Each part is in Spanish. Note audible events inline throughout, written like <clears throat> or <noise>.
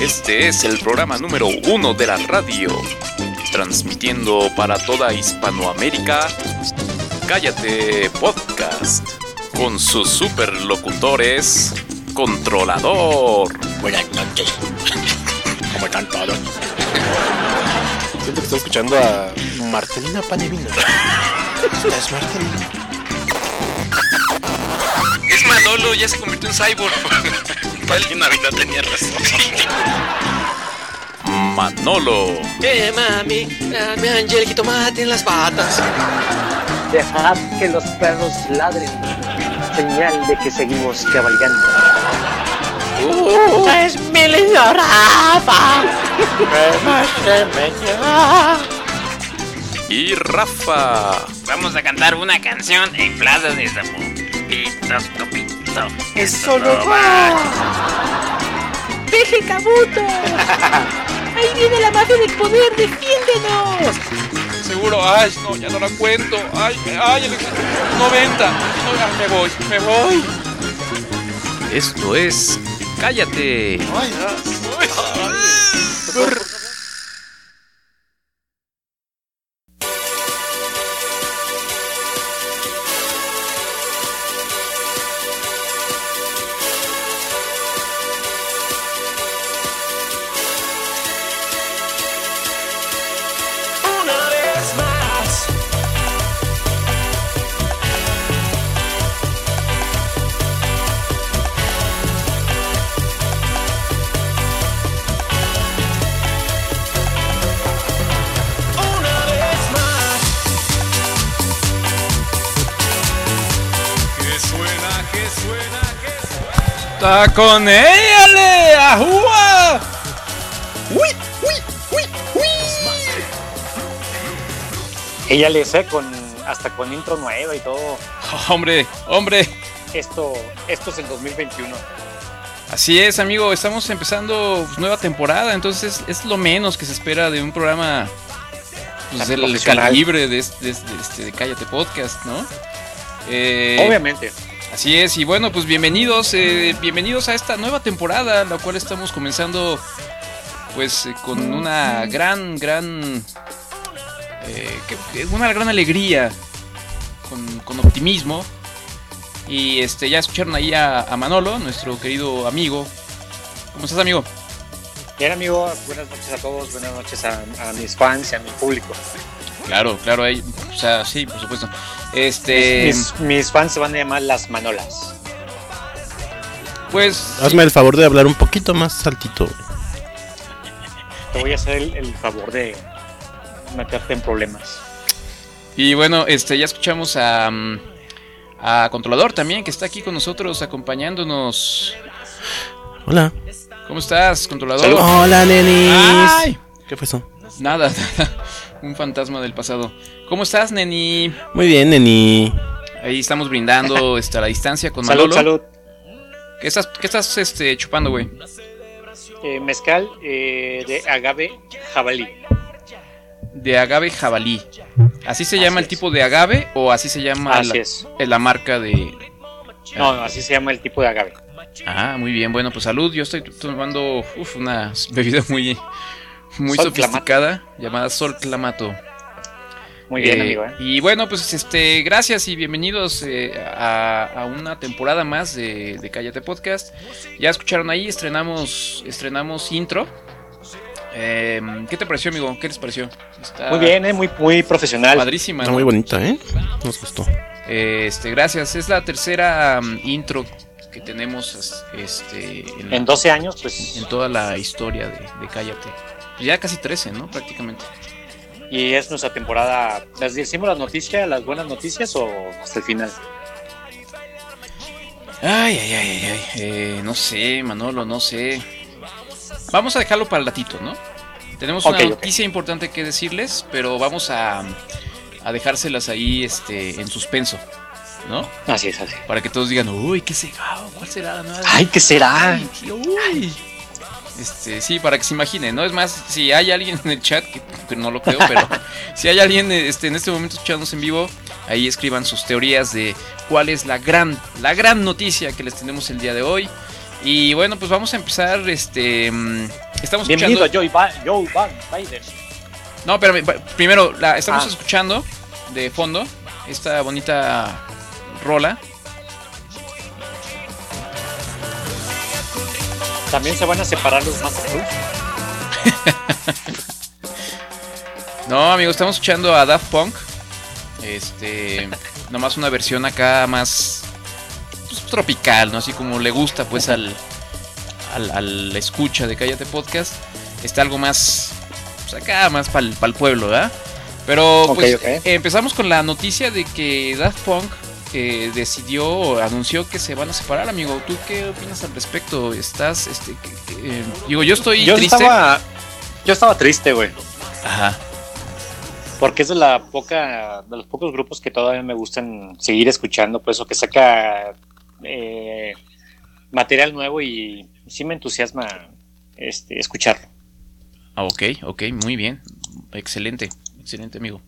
Este es el programa número uno de la radio, transmitiendo para toda Hispanoamérica. Cállate Podcast, con sus superlocutores, Controlador. Buenas noches. ¿Cómo están todos? Siento que estoy escuchando a Marcelina Panevino. Es Marcelina. Es Manolo, ya se convirtió en cyborg. Navidad tenía razón. Manolo. Eh, mami, dame Angel jitomate en las patas. Dejad que los perros ladren, señal de que seguimos cabalgando. Uh, es mi lindo Rafa. Y Rafa. Vamos a cantar una canción en Plaza de Copito. Eso no va. Deje Kabuto. <laughs> Ahí viene la mafia del poder, defiéndenos. Seguro, ay, no, ya no la cuento. Ay, ay, el 90. No, ay, me voy, me voy. Esto es Cállate. Ay, Una con éale! ¡Ajúa! ¡Uy, uy, uy, uy! Ella le sé con hasta con intro nueva y todo. <laughs> Hombre, hombre. Esto, esto es el 2021. Así es, amigo. Estamos empezando pues, nueva temporada. Entonces es lo menos que se espera de un programa pues, del calibre de, de de este de Cállate Podcast, ¿no? Eh, Obviamente. Así es, y bueno, pues bienvenidos, eh, bienvenidos a esta nueva temporada, la cual estamos comenzando pues eh, con una gran, gran, eh, una gran alegría, con, optimismo. Y este ya escucharon ahí a, a Manolo, nuestro querido amigo. ¿Cómo estás, amigo? Bien, amigo, buenas noches a todos, buenas noches a, a mis fans y a mi público. Claro, claro, ahí, o sea, sí, por supuesto. Este, Mis, mis fans se van a llamar las Manolas. pues, Hazme el favor de hablar un poquito más altito. Te voy a hacer el, el favor de meterte en problemas. Y bueno, este ya escuchamos a, a Controlador también, que está aquí con nosotros acompañándonos. Hola. ¿Cómo estás, Controlador? Salud. Hola, nenis. ¡Ay! ¿Qué fue eso? Nada, <laughs> nada. Un fantasma del pasado. ¿Cómo estás, Neni? Muy bien, neni. Ahí estamos brindando <laughs> a la distancia con Salud, Manolo. salud. ¿Qué estás, qué estás este, chupando, güey? Eh, mezcal eh, de agave jabalí. De agave jabalí. ¿Así se Así llama el es. tipo de agave o así se llama Así la, es. la marca de... No, no, así se llama el tipo de agave. Ah, muy bien. Bueno, pues salud. Yo estoy tomando uf, una bebida muy, muy Sol sofisticada llamada Sol Clamato. Muy bien, Eh, amigo. ¿eh? Y bueno, pues este, gracias y bienvenidos eh, a, a una temporada más de, de Cállate Podcast. Ya escucharon ahí, estrenamos, estrenamos intro. Eh, ¿Qué te pareció, amigo? ¿Qué les pareció? Está Muy bien, ¿eh? muy, muy profesional. Padrísima. Está ¿no? muy bonita, ¿eh? Nos gustó. Eh, Este, gracias. Es la tercera um, intro que tenemos este, en, la- En 12 años, pues. en toda la historia de, de Cállate. Pues ya casi 13, ¿no? Prácticamente. Y es nuestra temporada. ¿Las decimos las noticias, las buenas noticias o hasta el final? Ay, ay, ay, ay, ay. Eh, no sé, Manolo, no sé. Vamos a dejarlo para el ratito, ¿no? Tenemos una noticia importante que decirles, pero vamos a, a dejárselas ahí este, en suspenso, ¿no? Así es, así. Para que todos digan, uy, ¿qué será? ¿Cuál será la nueva? Ay, ¿qué será? Ay, uy. Este, sí, para que se imaginen, ¿no? Es más, si hay alguien en el chat, que, que no lo creo, pero <laughs> si hay alguien este, en este momento escuchándonos en vivo, ahí escriban sus teorías de cuál es la gran, la gran noticia que les tenemos el día de hoy. Y bueno, pues vamos a empezar este mm, estamos Bienvenido escuchando. a Joe, Biden. No, pero primero, la, estamos Ah. escuchando de fondo esta bonita rola. También se van a separar los más Cruz. <laughs> No, amigo, estamos escuchando a Daft Punk. Este, nomás una versión acá más pues, tropical, ¿no? Así como le gusta pues al, al, al escucha de Cállate Podcast. Está algo más, pues acá más para el pueblo, ¿verdad? Pero pues eh, empezamos con la noticia de que Daft Punk eh, decidió, anunció que se van a separar, amigo. ¿Tú qué opinas al respecto? ¿Estás, este, eh, digo, yo estoy Yo triste. estaba, yo estaba triste, güey. Ajá. Porque es de la poca, de los pocos grupos que todavía me gustan seguir escuchando, por eso que saca eh, material nuevo y sí me entusiasma este, escucharlo. Ah, ok, ok, muy bien. Excelente, excelente, amigo.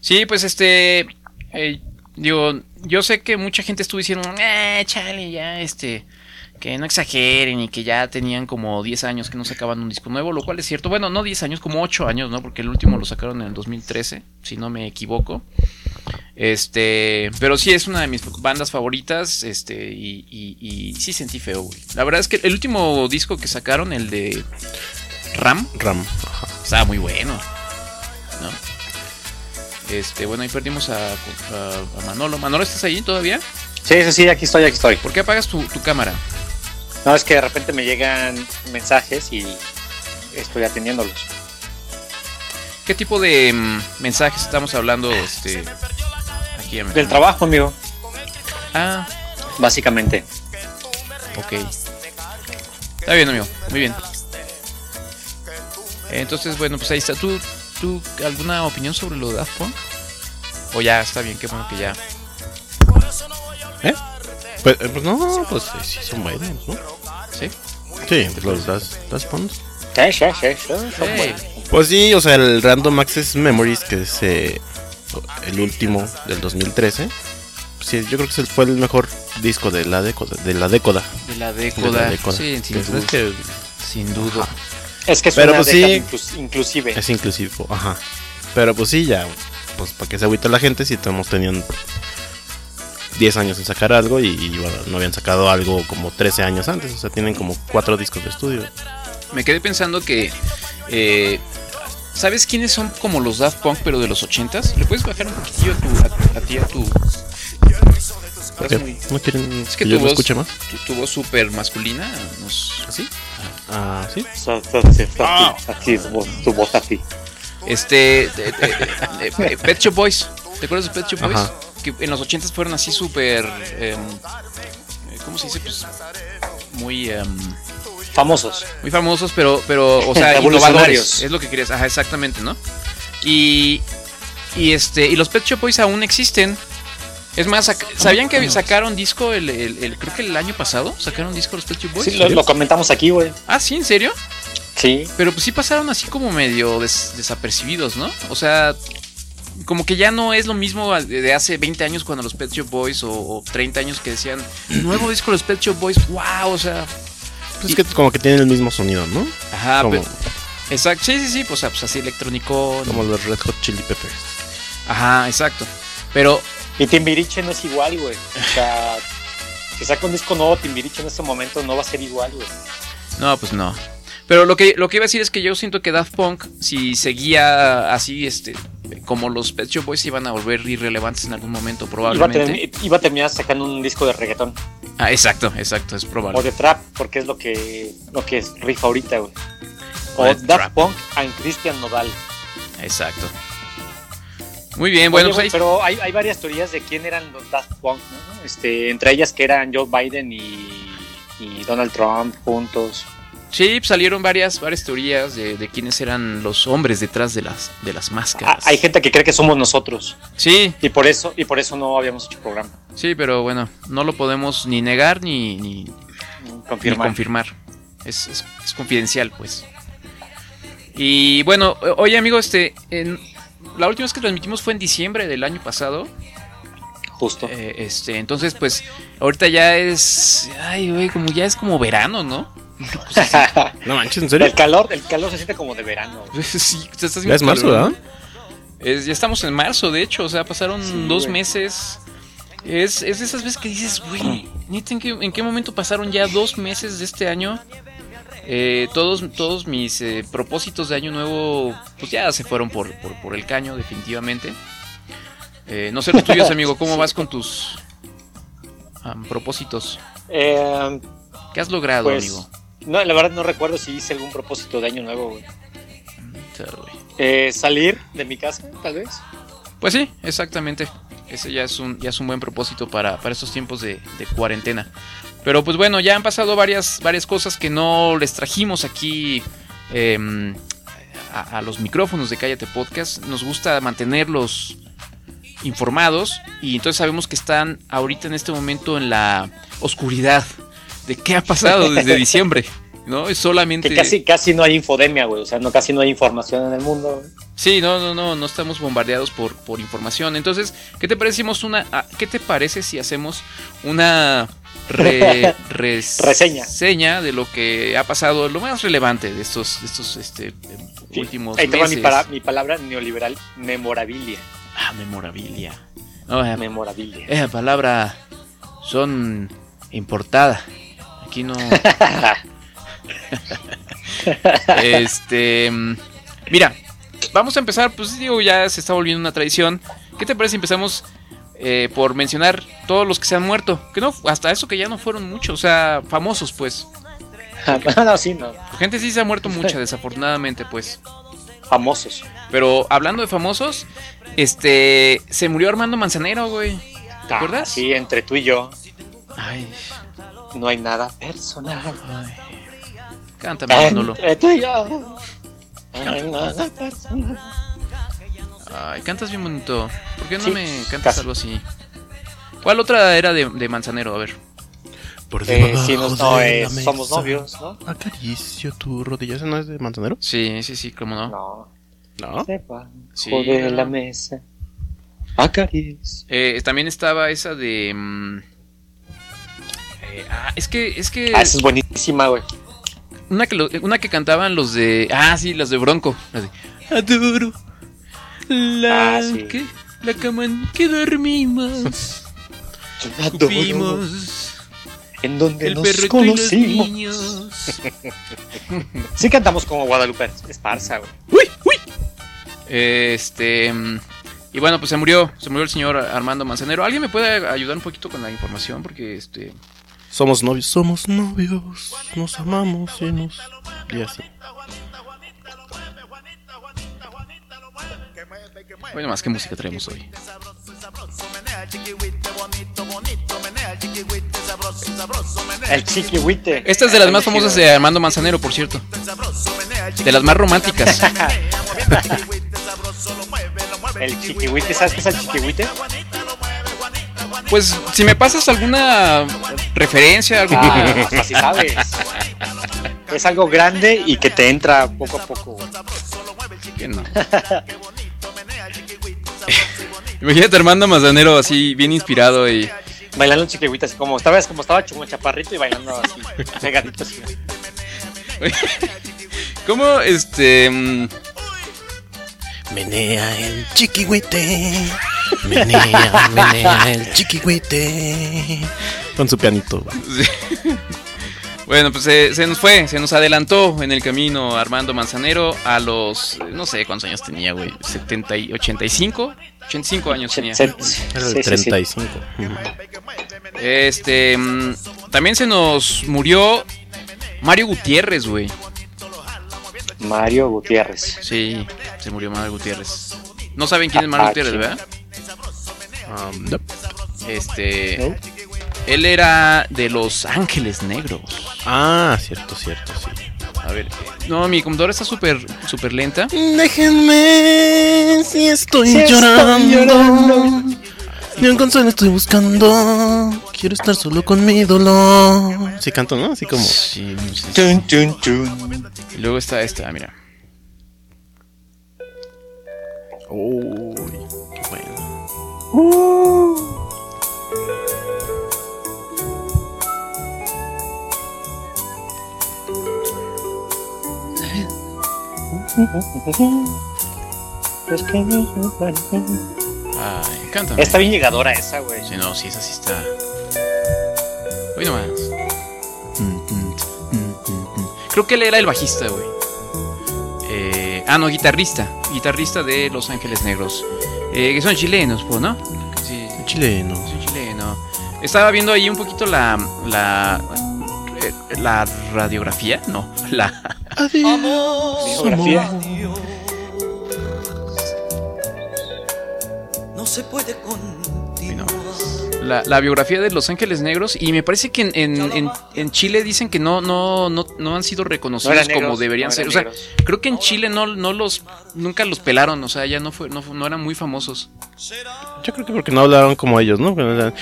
Sí, pues este. eh, digo, yo sé que mucha gente estuvo diciendo, eh, chale, ya, este. Que no exageren y que ya tenían como 10 años que no sacaban un disco nuevo, lo cual es cierto. Bueno, no 10 años, como 8 años, ¿no? Porque el último lo sacaron en el 2013, si no me equivoco. Este, pero sí es una de mis bandas favoritas, este, y, y, y sí sentí feo, güey. La verdad es que el último disco que sacaron, el de Ram, Ram. Ajá. estaba muy bueno. ¿no? Este, bueno, ahí perdimos a, a- a Manolo. Manolo, ¿estás ahí todavía? Sí, sí, sí, aquí estoy, aquí estoy. ¿Por qué apagas tu, tu cámara? No, es que de repente me llegan mensajes y estoy atendiéndolos. ¿Qué tipo de mm, mensajes estamos hablando este, aquí? amigo? Del trabajo, amigo, Ah, básicamente. ok. Está bien, amigo. Muy bien. Entonces, bueno, pues ahí está. ¿Tú, ¿Tú alguna opinión sobre lo de Daft Punk? O ya está bien, qué bueno que ya. Pues, eh, pues no, pues sí, sí son buenos, ¿no? ¿Sí? Sí, los Das, das Pons. Sí, sí, sí, sí, son Hey. buenos. Pues sí, o sea, el Random Access Memories, que es eh, el último del 2013. Sí, yo creo que fue el mejor disco de la década. De la década. De la De década. la década. Sí, sin duda. que Sin duda. Es que es Pero una pues sí. década inclus- inclusive. es inclusivo, ajá. Pero pues sí, ya, pues para que se agüita la gente si estamos teniendo 10 años en sacar algo y, y, bueno, no habían sacado algo como 13 años antes. O sea, tienen como 4 discos de estudio. Me quedé pensando que. eh, ¿Sabes quiénes son como los Daft Punk, pero de los 80s? ¿Le puedes bajar un poquitillo a, tu, a, a ti, a tu. Muy- ¿No quieren Es que, que yo tu lo voz, escuche más? tu, tu voz súper masculina nos. ¿Así? Ah, sí. So- so- so- so- Así, voz- voz así. Este. de- de- de- de- Pet Shop Boys. ¿Te acuerdas de Pet Shop Boys? Ajá. Que en los 80s fueron así súper. em, ¿Cómo se dice? Pues. Muy. em, Famosos. muy famosos, pero, pero o sea, <laughs> innovadores. Es lo que querías. Ajá, exactamente, ¿no? Y, y este, y los Pet Shop Boys aún existen. Es más, ¿sabían que sacaron disco el, el- el- creo que el año pasado? ¿Sacaron disco los Pet Shop Boys? Sí, lo, lo comentamos aquí, güey. Ah, sí, ¿en serio? Sí. Pero pues sí pasaron así como medio des- desapercibidos, ¿no? O sea, como que ya no es lo mismo de hace 20 años cuando los Pet Shop Boys o, o 30 años que decían, nuevo <clears throat> disco de los Pet Shop Boys, wow, o sea, Pues es que como que tienen el mismo sonido, ¿no? ajá, como, pero- exacto, sí, sí, sí, pues, pues así electrónico, como los Red Hot Chili Peppers. ajá, exacto. Pero Y Timbiriche no es igual, güey. O sea, si saca un disco nuevo, Timbiriche en este momento no va a ser igual, güey. No, pues no. Pero lo que, lo que iba a decir es que yo siento que Daft Punk, si seguía así, este, como los Pet Shop Boys, iban a volver irrelevantes en algún momento, Iba a, probablemente. termi- iba a terminar sacando un disco de reggaetón Ah, exacto, exacto, es o probable. de trap, porque es lo que, lo que es rifa ahorita, güey. O O Daft trap. Punk and Christian Nodal. Exacto. Muy bien, bueno, Oye, pues ahí. pero hay, hay varias teorías de quién eran los Daft Punk, ¿no? Este, entre ellas que eran Joe Biden y, y Donald Trump juntos. Sí, salieron varias, varias teorías de, de quiénes eran los hombres detrás de las, de las Ah, máscaras. hay gente que cree que somos nosotros Sí, y por eso y por eso no habíamos hecho programa. sí, pero bueno, no lo podemos ni negar ni, ni, ni Confirmar. Es, es- es confidencial, pues. Y bueno, oye amigo, este, en, la última vez que transmitimos fue en diciembre del año pasado. Justo. Eh, este, entonces, pues, ahorita ya es, ay, güey, como ya es como verano, ¿no? No manches, ¿en serio? el calor, el calor se siente como de verano. <laughs> sí, te estás Ya es marzo, ¿verdad? ya estamos en marzo, de hecho, o sea, pasaron Sí, dos güey. meses. Es, es de esas veces que dices, güey, ¿en qué, en qué momento pasaron ya dos meses de este año? Eh, todos, todos mis eh, propósitos de año nuevo, pues ya se fueron por, por, por el caño, definitivamente. Eh, no sé los tuyos, <laughs> amigo, ¿cómo vas con tus am, propósitos? Eh, ¿Qué has logrado, Pues, amigo? no, la verdad no recuerdo si hice algún propósito de año nuevo. güey. Güey. Eh, salir de mi casa, tal vez. Pues sí, exactamente. Ese ya es un, ya es un buen propósito para, para estos tiempos de, de cuarentena. Pero pues bueno, ya han pasado varias, varias cosas que no les trajimos aquí em, a, a los micrófonos de Cállate Podcast. Nos gusta mantenerlos informados y entonces sabemos que están ahorita en este momento en la oscuridad de qué ha pasado desde <laughs> diciembre. ¿No? Es solamente... Que casi, casi no hay infodemia, güey. O sea, no, casi no hay información en el mundo. güey. Sí, no, no, no, no estamos bombardeados por, por información. Entonces, ¿qué te hacemos una, ah, qué te parece si hacemos una re- <laughs> res- Reseña. de lo que ha pasado, lo más relevante de estos, de estos este, Sí. últimos Ahí mi, meses? para- mi palabra neoliberal, memorabilia. Ah, memorabilia. No, esa, Memorabilia. esa palabra son importada. Aquí no. <laughs> este, mira, vamos a empezar, pues digo, ya se está volviendo una tradición. ¿Qué te parece si empezamos eh, por mencionar todos los que se han muerto? Que no, hasta eso que ya no fueron muchos, o sea, famosos, pues. no, <laughs> no, sí, no. Gente sí se ha muerto mucha, desafortunadamente, pues. Famosos. Pero hablando de famosos, este, se murió Armando Manzanero, güey. ¿Te acuerdas? Ah, Sí, entre tú y yo Ay, no hay nada personal. ay. Cántame, Manolo. Entre tú y yo no hay nada personal. Ay, cantas bien bonito. ¿Por qué no Sí, me cantas casi. algo así? ¿Cuál otra era de, de Manzanero? A ver. Por Eh, nos- no, de la somos novios, ¿no? Acaricio tu rodilla. ¿Ese no es de Manzanero? Sí, sí, sí, cómo no. No. No. Sepa. Sí, de no. la mesa. Acaricio. Eh, también estaba esa de. mm, eh, ah, es que, es que. Ah, esa es buenísima, güey. Una que, lo- una que cantaban los de. Ah, sí, las de Bronco. Las de. Adoro. La, Ah, sí. ¿qué? la cama en que dormimos. <laughs> Adoro Vimos. En donde El nos perro y los conocimos. niños. <laughs> Sí cantamos como Guadalupe Esparza, güey. ¡Uy! ¡Uy! Este. mm, Y bueno, pues se murió. Se murió el señor Armando Manzanero. ¿Alguien me puede ayudar un poquito con la información? Porque este. Somos novios, somos novios. Nos amamos y nos. Y así. Bueno, más qué música traemos hoy. El chiquihuite. Esta es de las más famosas de Armando Manzanero, por cierto. De las más románticas. <laughs> El chiquihuite, ¿sabes qué es el chiquihuite? Pues si me pasas alguna referencia, algo. Ah, así sabes. Es algo grande y que te entra poco a poco. que no. <laughs> <laughs> Imagínate Armando Manzanero así, bien inspirado y. Bailando así como estaba, como estaba como chaparrito y bailando así, pegadito así. <laughs> ¿Cómo este. mm, Menea el chiquihuite. Menea, menea el chiquihuite. Con su pianito. <laughs> Bueno, pues se, se nos fue, se nos adelantó en el camino Armando Manzanero a los. No sé cuántos años tenía, güey. ¿70 y 85? 85 años tenía. Sí, el sí, sí. 35. Ujú. Este. mm, También se nos murió Mario Gutiérrez, güey. Mario Gutiérrez. Sí, se murió Mario Gutiérrez. No saben quién es Mario Apache. Gutiérrez, ¿verdad? Um, no. Este. ¿No? Él era de Los Ángeles Negros. Ah, cierto, cierto, sí. A ver. No, mi computadora está súper, súper lenta. Déjenme si estoy Si estoy llorando. llorando. Ni un consuelo estoy buscando. Quiero estar solo con mi dolor. Sí, canto, ¿no? Así como. Sí, sí, sí. Tun, tun, tun. Y luego está esta, mira. Uy, qué bueno. Es Ay, cántame. Está bien llegadora esa, güey. Sí, no, sí, esa sí está. Hoy nomás. Creo que él era el bajista, güey. Eh, ah, no, guitarrista. Guitarrista de Los Ángeles Negros. Eh, que son chilenos, pues, ¿no? Sí, Chileno. soy chileno. Estaba viendo ahí un poquito la. La. eh, La radiografía, no, <laughs> la, Biografía. No se puede continuar. la, la biografía de Los Ángeles Negros y me parece que en, en- en- en Chile dicen que no, no, no, no han sido No reconocidos como deberían no ser. O sea, negros. creo que en Chile no, no los, nunca los pelaron, o sea, ya no fue, no, no eran muy famosos. Yo creo que porque no hablaban como ellos, ¿no? No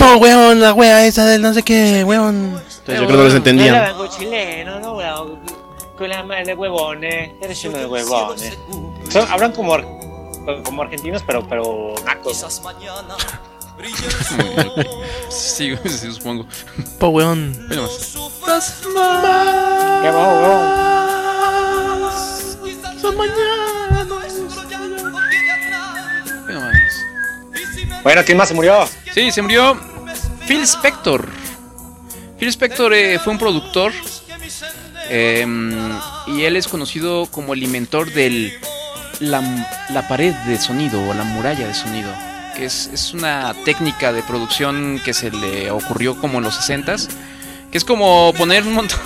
¡Oh, weón! La wea esa del no sé qué, weón. Entonces yo creo que no les entendían. chileno, no, weón. Con la madre de huevones. Eres uno de huevones. Son, hablan como, como argentinos, pero, pero nacos. Sí, sí, supongo. Po, weón. Bueno, más. sufras Qué. Son más. Bueno, ¿quién más se murió? Sí, se murió Phil Spector. Phil Spector eh, fue un productor eh, y él es conocido como el inventor del la, la pared de sonido o la muralla de sonido, que es, es una técnica de producción que se le ocurrió como en los 60s, que es como poner un montón...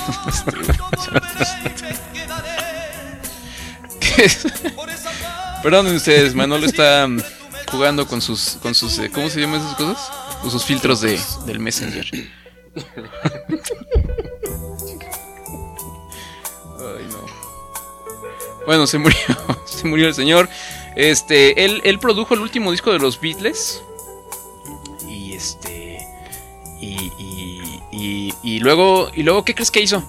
¿Qué es? <laughs> Perdonen ustedes, Manolo está jugando con sus, con sus, eh, ¿cómo se llaman esas cosas? Con sus filtros de, del Messenger. <laughs> Bueno, se murió, <laughs> se murió el señor. Este, él, él produjo el último disco de los Beatles. Y este, y, y, y, y luego, y luego, ¿qué crees que hizo?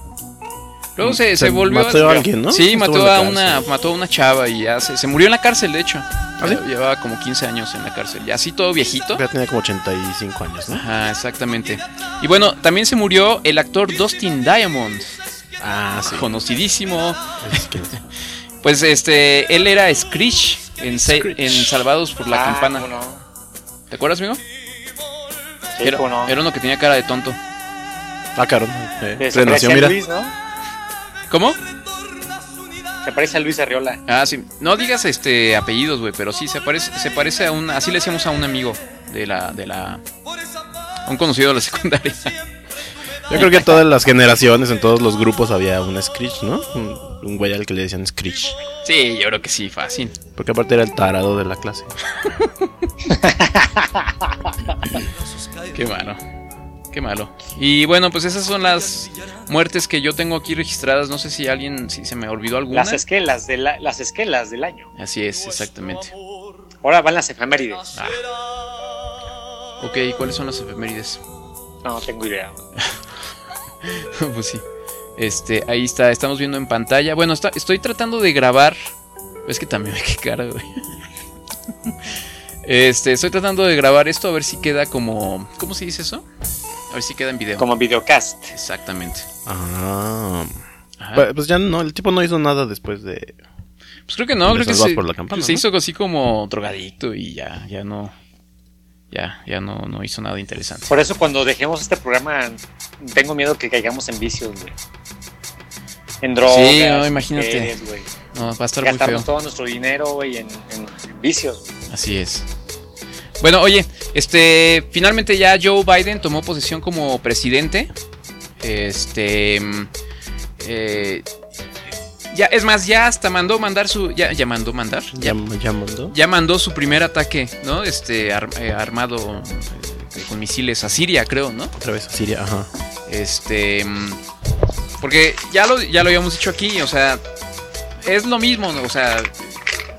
Luego se, se Se volvió mató a alguien, ¿no? Sí, mató a una, mató a una chava y ya se, se murió en la cárcel, de hecho. ¿Ah, sí? Llevaba como 15 años en la cárcel. Y así todo viejito. Ya tenía como 85 años, ¿no? Ajá, exactamente. Y bueno, también se murió el actor Dustin Diamond. Ah, sí. Conocidísimo. Es que- <laughs> Pues este, él era Screech en, Sa- en Salvados por la Ah, Campana. ¿Te acuerdas, amigo? Sí, Era, ¿cómo no? era uno que tenía cara de tonto. Ah, caro. Eh, se renació, parece a mira. Luis, ¿no? ¿Cómo? Se parece a Luis Arriola. Ah, sí. No digas este apellidos, güey, pero sí se parece, se parece a un, así le decíamos a un amigo de la, de la, a un conocido de la <laughs> secundaria. Yo creo que en todas las generaciones, en todos los grupos había un Screech, ¿no? Un, un güey al que le decían Screech. Sí, yo creo que sí, fácil. Porque aparte era el tarado de la clase. <laughs> Qué malo. Qué malo. Y bueno, pues esas son las muertes que yo tengo aquí registradas. No sé si alguien, si se me olvidó alguna. Las esquelas, de la- las esquelas del año. Así es, exactamente. Ahora van las efemérides. Ok, ¿cuáles son las efemérides? No, tengo idea. <laughs> <laughs> pues sí. Este, ahí está, estamos viendo en pantalla. Bueno, está- estoy tratando de grabar. Es que también, qué cara, güey. <laughs> Este, estoy tratando de grabar esto a ver si queda como. ¿Cómo se dice eso? A ver si queda en video. Como videocast. Exactamente. Ah. Ajá. Pues, pues ya no, el tipo no hizo nada después de. Pues creo que no, creo que se, por la Campana, se ¿no? hizo así como drogadicto y ya, ya no. Ya, ya no, no hizo nada interesante. Por eso cuando dejemos este programa, tengo miedo que caigamos en vicios, güey. En drogas. Sí, no, imagínate. güey. No, va a estar muy feo. Gastamos todo nuestro dinero, güey, en, vicios. güey. Así es. Bueno, oye, este, finalmente ya Joe Biden tomó posesión como presidente. Este, mm, eh, ya, es más, ya hasta mandó mandar su, ya, ya mandó mandar, ya, Ya, ya mandó. ya mandó su primer ataque, ¿no? Este, ar- eh, armado eh, con misiles a Siria, creo, ¿no? Otra vez a Siria, ajá. Este. Porque ya lo, ya lo habíamos dicho aquí, o sea, es lo mismo, ¿no? o sea,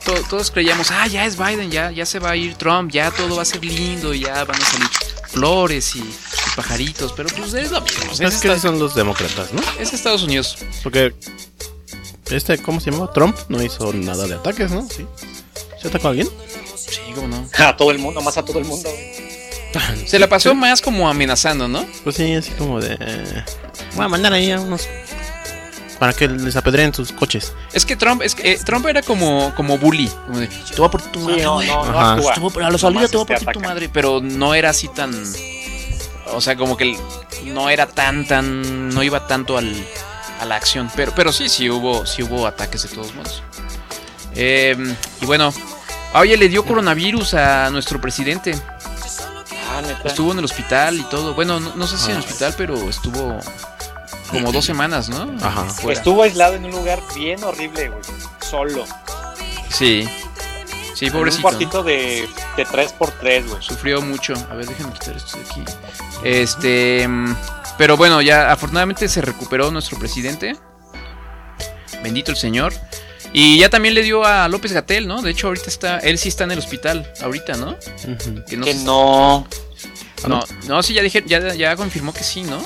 to- todos creíamos, ah, ya es Biden, ya, ya se va a ir Trump, ya todo va a ser lindo, ya van a salir flores y, y pajaritos, pero pues es lo mismo, es, que son los demócratas, ¿no? es Estados Unidos. Porque. Este, ¿cómo se llama? Trump no hizo nada de ataques, ¿no? Sí. ¿Se atacó a alguien? Sí, cómo no. A todo el mundo, más a todo el mundo. <laughs> Se la pasó más como amenazando, ¿no? Pues sí, así como de. eh, Voy a mandar ahí a unos para que les apedreen sus coches. Es que Trump, es que, eh, Trump era como, como bully. como de, te voy a partir tu Sí, madre, no, güey. no, no actúa. Voy a- a la salida Nomás, te voy a este, partir tu madre. Pero no era así tan. O sea, como que no era tan, tan. No iba tanto al, a la acción. Pero, pero sí, sí hubo, sí hubo ataques de todos modos. Eh, y bueno. Oye, le dio coronavirus a nuestro presidente. Ah. Estuvo en el hospital y todo. Bueno, no, no sé si en el Ah. hospital, pero estuvo como dos semanas, ¿no? Ajá. Fuera. Estuvo aislado en un lugar bien horrible, güey. Solo. Sí. Sí, En un pobrecito. cuartito de, de 3x3, güey. Sufrió mucho. A ver, déjenme quitar esto de aquí. Este. Pero bueno, ya afortunadamente se recuperó nuestro presidente. Bendito el Señor. Y ya también le dio a López Gatel, ¿no? De hecho, ahorita está. Él sí está en el hospital. Ahorita, ¿no? Que no. Que sé- no. no, no, sí, ya, dije, ya, ya confirmó que sí, ¿no?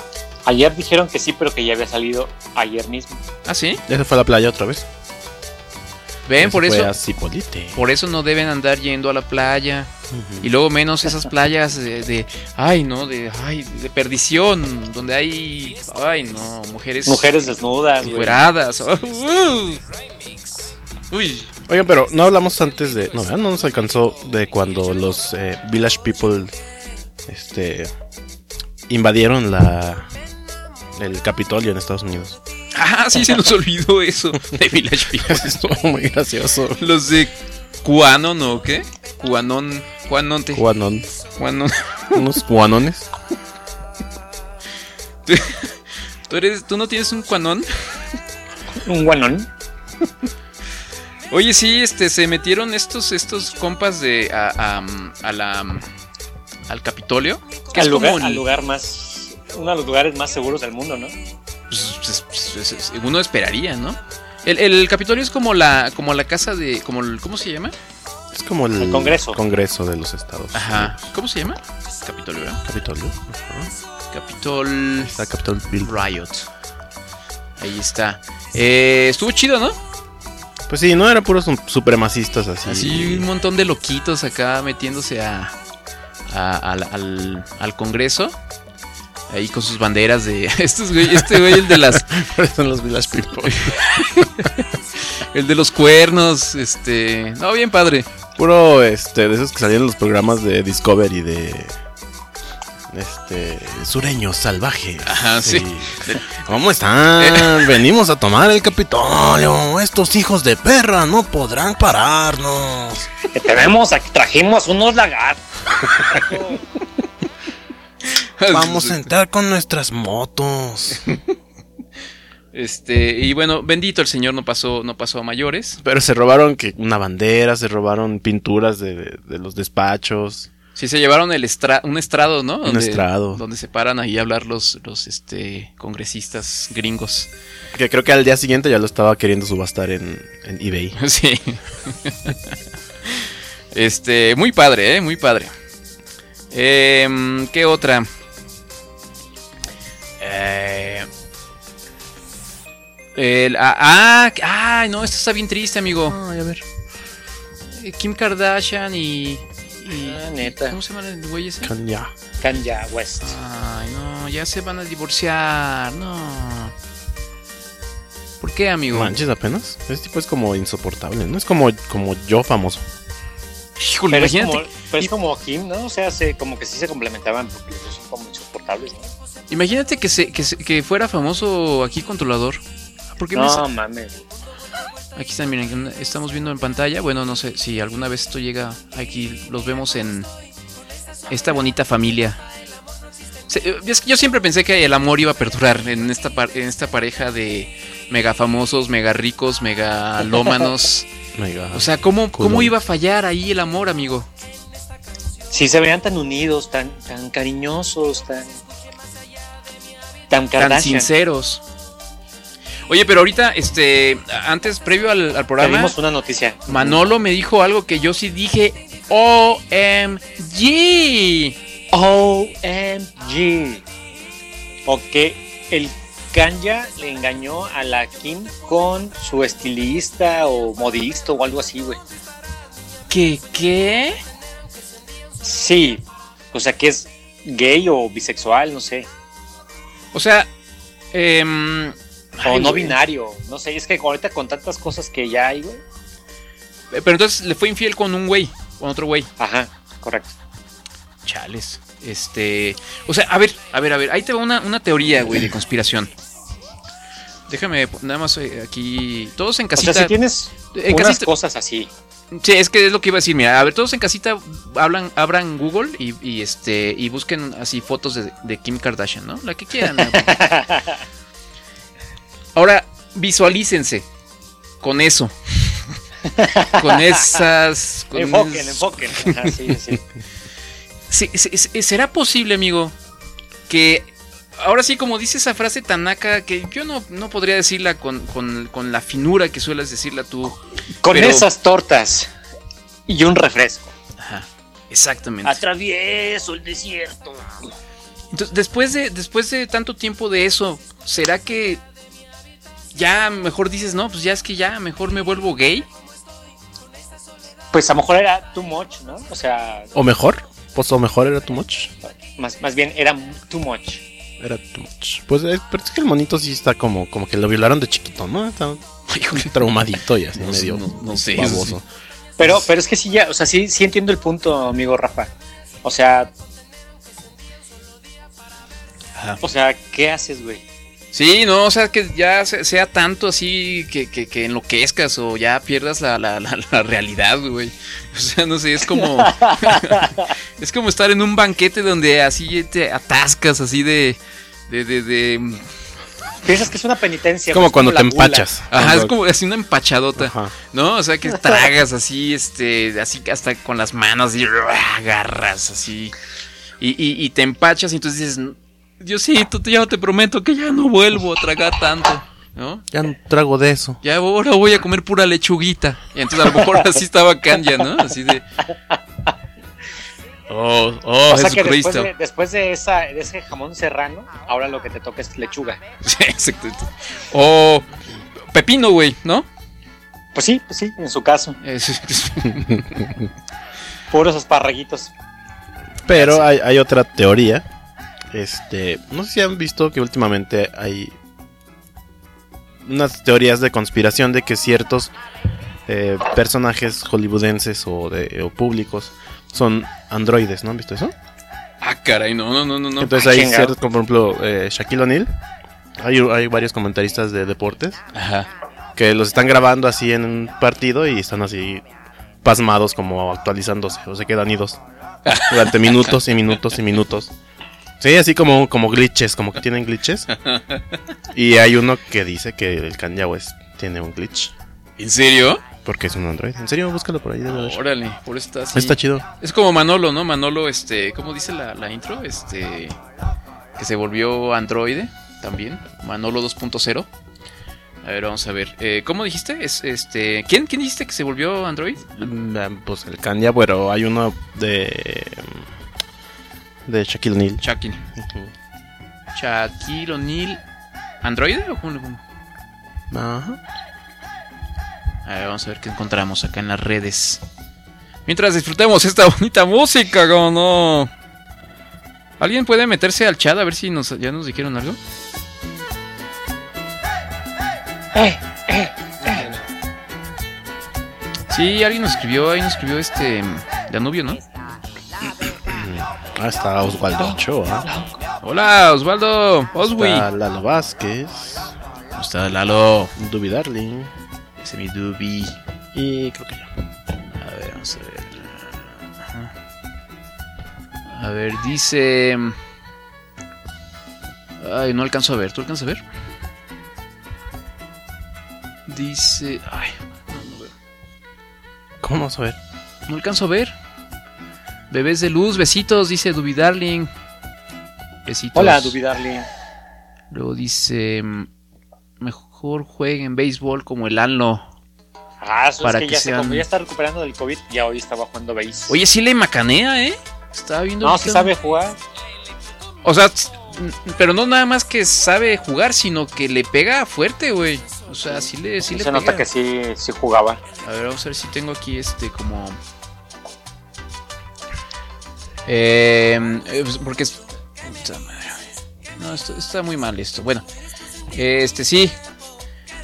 Ayer dijeron que sí, pero que ya había salido ayer mismo. Ah, sí. Ya se fue a la playa otra vez. Ven, por eso. Por eso no deben andar yendo a la playa. Y luego menos esas playas de, de- ay, no, de, ay, de perdición, donde hay, ay, no, mujeres, Mujeres desnudas. Uh. <laughs> Uy, Oigan, pero no hablamos antes de. No, no nos alcanzó de cuando los eh, Village People este, invadieron la el Capitolio en Estados Unidos. Ah, sí se nos olvidó eso de Village <laughs> People. Estuvo muy gracioso. Los de Cuanon o qué? Cuanon, Cuanonte, Juanón. Cuanon. Unos guanones. ¿Tú, eres, ¿Tú no tienes un Cuanón? Un guanón. Oye, sí, este, se metieron estos, estos compas de a, a- a la al Capitolio. Que Al es lugar, como el- al lugar más. Uno de los lugares más seguros del mundo, ¿no? Pues, es- es- uno esperaría, ¿no? El, el Capitolio es como la, como la casa de, como el, ¿cómo se llama? Es como el, El Congreso. Congreso de los Estados Ajá. Unidos. ¿Cómo se llama? Capitolio, ¿verdad? Capitolio. Ajá. Capitol Está Capitol Bill. Riot. Ahí está. Eh, estuvo chido, ¿no? Pues sí, no eran puros supremacistas así. Así un montón de loquitos acá metiéndose a, a- al, al- al Congreso. Ahí con sus banderas de. <laughs> Estos güey, este güey, el de las. <laughs> Son los Village People. <laughs> El de los cuernos. Este. No, bien padre. Puro este, de esos que salían en los programas de Discovery de. Este. Sureños salvajes. Ajá, sí. ¿Cómo están? Venimos a tomar el Capitolio. Estos hijos de perra no podrán pararnos. Que tenemos, aquí trajimos unos lagartos. <laughs> Vamos a entrar con nuestras motos. <laughs> Este, y bueno, bendito el Señor no pasó, no pasó a mayores. Pero se robaron que una bandera, se robaron pinturas de, de- de los despachos. Sí, se llevaron el estra- un estrado, ¿no? Un estrado. Donde se paran ahí a hablar los, los este, congresistas gringos. Que creo que al día siguiente ya lo estaba queriendo subastar en, en eBay. <laughs> Sí. este, muy padre, ¿eh? Muy padre. Em, ¿Qué otra? Eh, el- ah, ah, ah, no, esto está bien triste, amigo. Ay, a ver. Eh, Kim Kardashian y. y- Ah, neta. ¿Cómo se llama el güey ese? Ya. Kanye West. Ay, no, ya se van a divorciar, no. ¿Por qué, amigo? Manches apenas. Ese tipo es como insoportable, ¿no? Es como, como yo famoso. Híjole, Pero es, como, pero es como Kim, ¿no? O sea, se, como que sí se complementaban porque los dos son como insoportables, ¿no? Imagínate que, se, que, se- que fuera famoso aquí controlador. ¿Por qué me sa- No mames. Aquí están, miren, estamos viendo en pantalla. Bueno, no sé si alguna vez esto llega. Aquí los vemos en esta bonita familia. Se- eh, es que Yo siempre pensé que el amor iba a perdurar en esta, en esta pareja de mega famosos, mega ricos, mega lómanos. <laughs> Mega. O sea, ¿cómo, ¿cómo iba a fallar ahí el amor, amigo? Sí, se veían tan unidos, tan, tan cariñosos, tan. Tan Tan sinceros. Oye, pero ahorita, este, antes, previo al, al programa, Tenemos una noticia. Manolo me dijo algo que yo sí dije, OMG. OMG. O que el Kanye le engañó a la Kim con su estilista o modista o algo así, güey. ¿Qué qué? Sí. O sea, que es gay o bisexual, no sé. O sea, em, O Ay, no güey. binario. No sé, es que ahorita con tantas cosas que ya hay, güey. Eh, Pero entonces le fue infiel con un güey, con otro güey. Ajá, correcto. Chales. Este. O sea, a ver, a ver, a ver. Ahí te va una, una teoría, güey, de conspiración. Déjame nada más eh, aquí. Todos en O casita. sea, si tienes en unas casita- cosas así. Sí, es que es lo que iba a decir. Mira, a ver, todos en casita hablan, abran Google y, y, este y busquen así fotos de, de Kim Kardashian, ¿no? La que quieran. <laughs> Ahora, visualícense con eso. con esas. Con enfoquen, es- enfoquen. Ajá, sí, sí, <laughs> ¿Será posible, amigo, que ahora sí, como dice esa frase tanaca, que yo no, no podría decirla con, con- con la finura que sueles decirla tú? Con Pero- esas tortas y un refresco. Ajá, exactamente. Atravieso el desierto. Entonces, después de, después de tanto tiempo de eso, ¿será que ya mejor dices, no, pues ya es que ya mejor me vuelvo gay? Pues a lo mejor era too much, ¿no? O sea, O mejor, pues o mejor era too much. más, más bien era too much. Era too much. Pues eh, pero es que el monito sí está como, como que lo violaron de chiquito, ¿no? Está <laughs> traumadito y así No medio no- no sé, baboso. Pero, pero es que sí, ya, o sea, sí, sí entiendo el punto, amigo Rafa. O sea, Ajá. o sea, ¿qué haces, güey? Sí, no, o sea, que ya se- sea tanto así que, que, que enloquezcas o ya pierdas la, la, la, la realidad, güey. <laughs> O sea, no sé, es como... <laughs> es como estar en un banquete donde así te atascas así de... de, de, de- Piensas que es una penitencia. Es como güey, cuando te gula. empachas. Ajá, Cuando- es como así una empachadota. Ajá. ¿No? O sea, que tragas así, este, así que hasta con las manos y agarras así. Y, y, y te empachas y entonces dices, Diosito, ya te prometo que ya no vuelvo a tragar tanto, ¿no? Ya no trago de eso. Ya ahora voy a comer pura lechuguita. Y entonces a lo mejor así estaba Kanya, ¿no? Así de... <laughs> Oh, oh, O sea que después de, después de, esa, de ese jamón serrano, ahora lo que te toca es lechuga. <laughs> Sí, exacto. O pepino, güey, ¿no? Pues sí, pues sí, en su caso. <laughs> Puros esparraguitos. Pero hay, hay otra teoría. Este, no sé si han visto que últimamente hay unas teorías de conspiración de que ciertos eh, personajes hollywoodenses o, de, o públicos son androides, ¿no han visto eso? ah, caray, no, no, no, no. no. Entonces Ah, hay chingado. ciertos, como por ejemplo eh, Shaquille O'Neal. Hay, hay varios comentaristas de deportes Ajá. que los están grabando así en un partido y están así pasmados como actualizándose o se quedan idos <laughs> durante minutos y minutos y minutos. Sí, así como, como glitches, como que tienen glitches. <laughs> Y hay uno que dice que el Kanye West tiene un glitch ¿En serio? porque es un android. En serio, búscalo por ahí. haber. Órale, por eso está así. Está chido. Es como Manolo, ¿no? Manolo, este, ¿cómo dice la, la intro? Este, que se volvió androide también. Manolo 2.0. A ver, vamos a ver. Eh, ¿Cómo dijiste? Es, este, ¿quién, ¿Quién dijiste que se volvió android? Mm, Pues el Kanye, pero hay uno de. De Shaquille O'Neal. Shaquille. Ujú. Shaquille O'Neal. ¿Androide o cómo le pongo? Ajá. A ver, vamos a ver qué encontramos acá en las redes. Mientras disfrutemos esta <laughs> bonita música, ¿cómo no? ¿Alguien puede meterse al chat a ver si nos, ya nos dijeron algo? Sí, alguien nos escribió, ahí nos escribió este Danubio, ¿no? Ah, está Osvaldo Ochoa. Hola, Osvaldo, Oswi. Está Lalo Vázquez. ¿Cómo está Lalo? Duby Darling. Ese es mi Dubi. Y creo que ya. A ver, vamos a ver. Ajá. A ver, dice. Ay, no alcanzo a ver. ¿Tú alcanzas a ver? Dice. Ay, no, no veo. ¿Cómo vamos a ver? No alcanzo a ver. Bebés de luz, besitos, dice Duby Darling. Besitos. Hola, Duby Darling. Luego dice. mm, Mejor jueguen béisbol como el Alno. Ah, eso Para es que, que ya, se- sean- como ya está recuperando del COVID, ya hoy estaba jugando base. Oye, sí le macanea, ¿eh? Estaba viendo. no, si sabe jugar. O sea, pero no nada más que sabe jugar, sino que le pega fuerte, güey. O sea, sí le, sí Sí le se pega. nota que sí, sí jugaba. A ver, vamos a ver si tengo aquí este como. Eh, eh, pues, porque está muy mal esto. Bueno, este sí.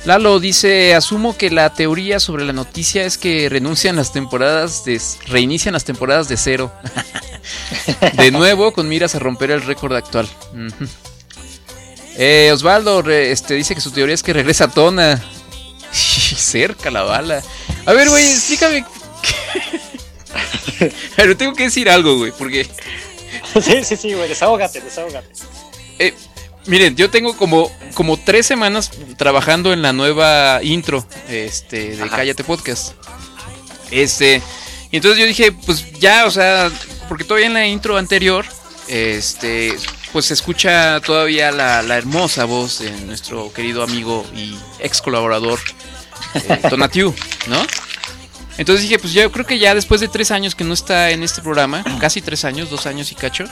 Lalo dice, asumo que la teoría sobre la noticia es que renuncian las temporadas de reinician las temporadas de cero. <laughs> de nuevo con miras a romper el récord actual. Eh, Osvaldo este, dice que su teoría es que regresa Tona. <laughs> Cerca la bala. A ver, güey, explícame. <laughs> Pero tengo que decir algo, güey, porque <laughs> sí, sí, sí, güey, desahógate, desahógate. eh, miren, yo tengo como, como tres semanas trabajando en la nueva intro este, de Ajá. Cállate Podcast. Este, y entonces yo dije, pues ya, o sea, porque todavía en la intro anterior, este, pues se escucha todavía la, la hermosa voz de nuestro querido amigo y ex colaborador eh, <laughs> Tonatiu, ¿no? Entonces dije, pues yo creo que ya después de tres años que no está en este programa, <clears throat> casi tres años, dos años y cacho,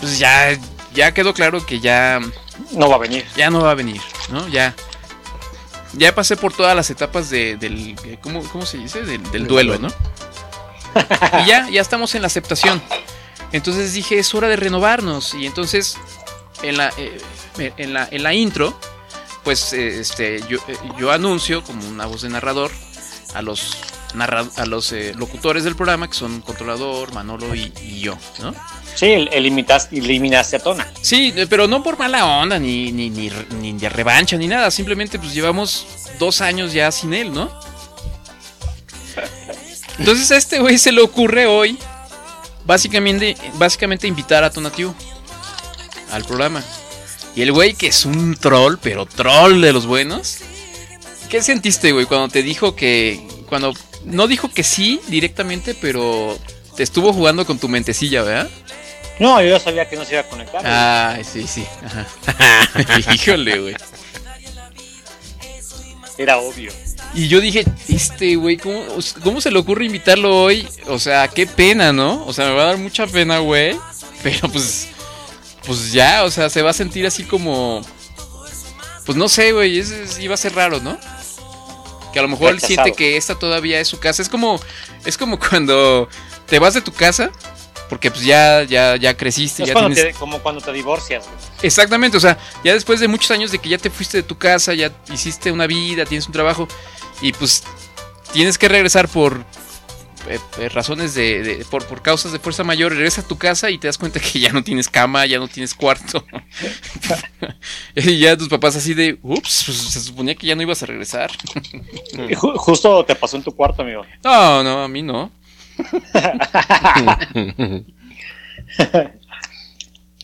pues ya, ya quedó claro que ya, No va a venir. ya no va a venir, ¿no? Ya, ya pasé por todas las etapas de- del, ¿cómo, cómo se dice? Del, del duelo, ¿no? <laughs> Y ya, ya estamos en la aceptación. Entonces dije, es hora de renovarnos. Y entonces, en la, eh, en la, en la intro, pues eh, este, yo, eh, yo anuncio como una voz de narrador a los, narra- a los eh, locutores del programa, que son Controlador, Manolo y, y yo, ¿no? Sí, el- elimitas- eliminaste a Tona. Sí, eh, pero no por mala onda, ni, ni, ni, ni de revancha, ni nada. Simplemente pues llevamos dos años ya sin él, ¿no? Entonces a este güey se le ocurre hoy básicamente, básicamente invitar a Tonatiu al programa. Y el güey que es un troll, pero troll de los buenos. ¿Qué sentiste, güey, cuando te dijo que... Cuando... No dijo que sí directamente, pero te estuvo jugando con tu mentecilla, ¿verdad? No, yo ya sabía que no se iba a conectar. güey. Ah, sí, sí. Ajá. <laughs> Híjole, güey. Era obvio. Y yo dije, este güey, ¿cómo, ¿cómo se le ocurre invitarlo hoy? O sea, qué pena, ¿no? O sea, me va a dar mucha pena, güey. Pero pues, pues ya, o sea, se va a sentir así como... Pues no sé, güey, es- es- iba a ser raro, ¿no? Que a lo mejor él siente que esta todavía es su casa. Es como, es como cuando te vas de tu casa, porque pues ya, ya, ya creciste, Es ya cuando tienes... te- como cuando te divorcias, güey. Exactamente, o sea, ya después de muchos años de que ya te fuiste de tu casa, ya hiciste una vida, tienes un trabajo y pues tienes que regresar por eh, eh, razones de, de- por, por causas de fuerza mayor, regresas a tu casa y te das cuenta que ya no tienes cama, ya no tienes cuarto. <laughs> y ya tus papás así de, ups, pues se suponía que ya no ibas a regresar. Justo te pasó en tu cuarto, amigo. No, no, a mí no. <laughs>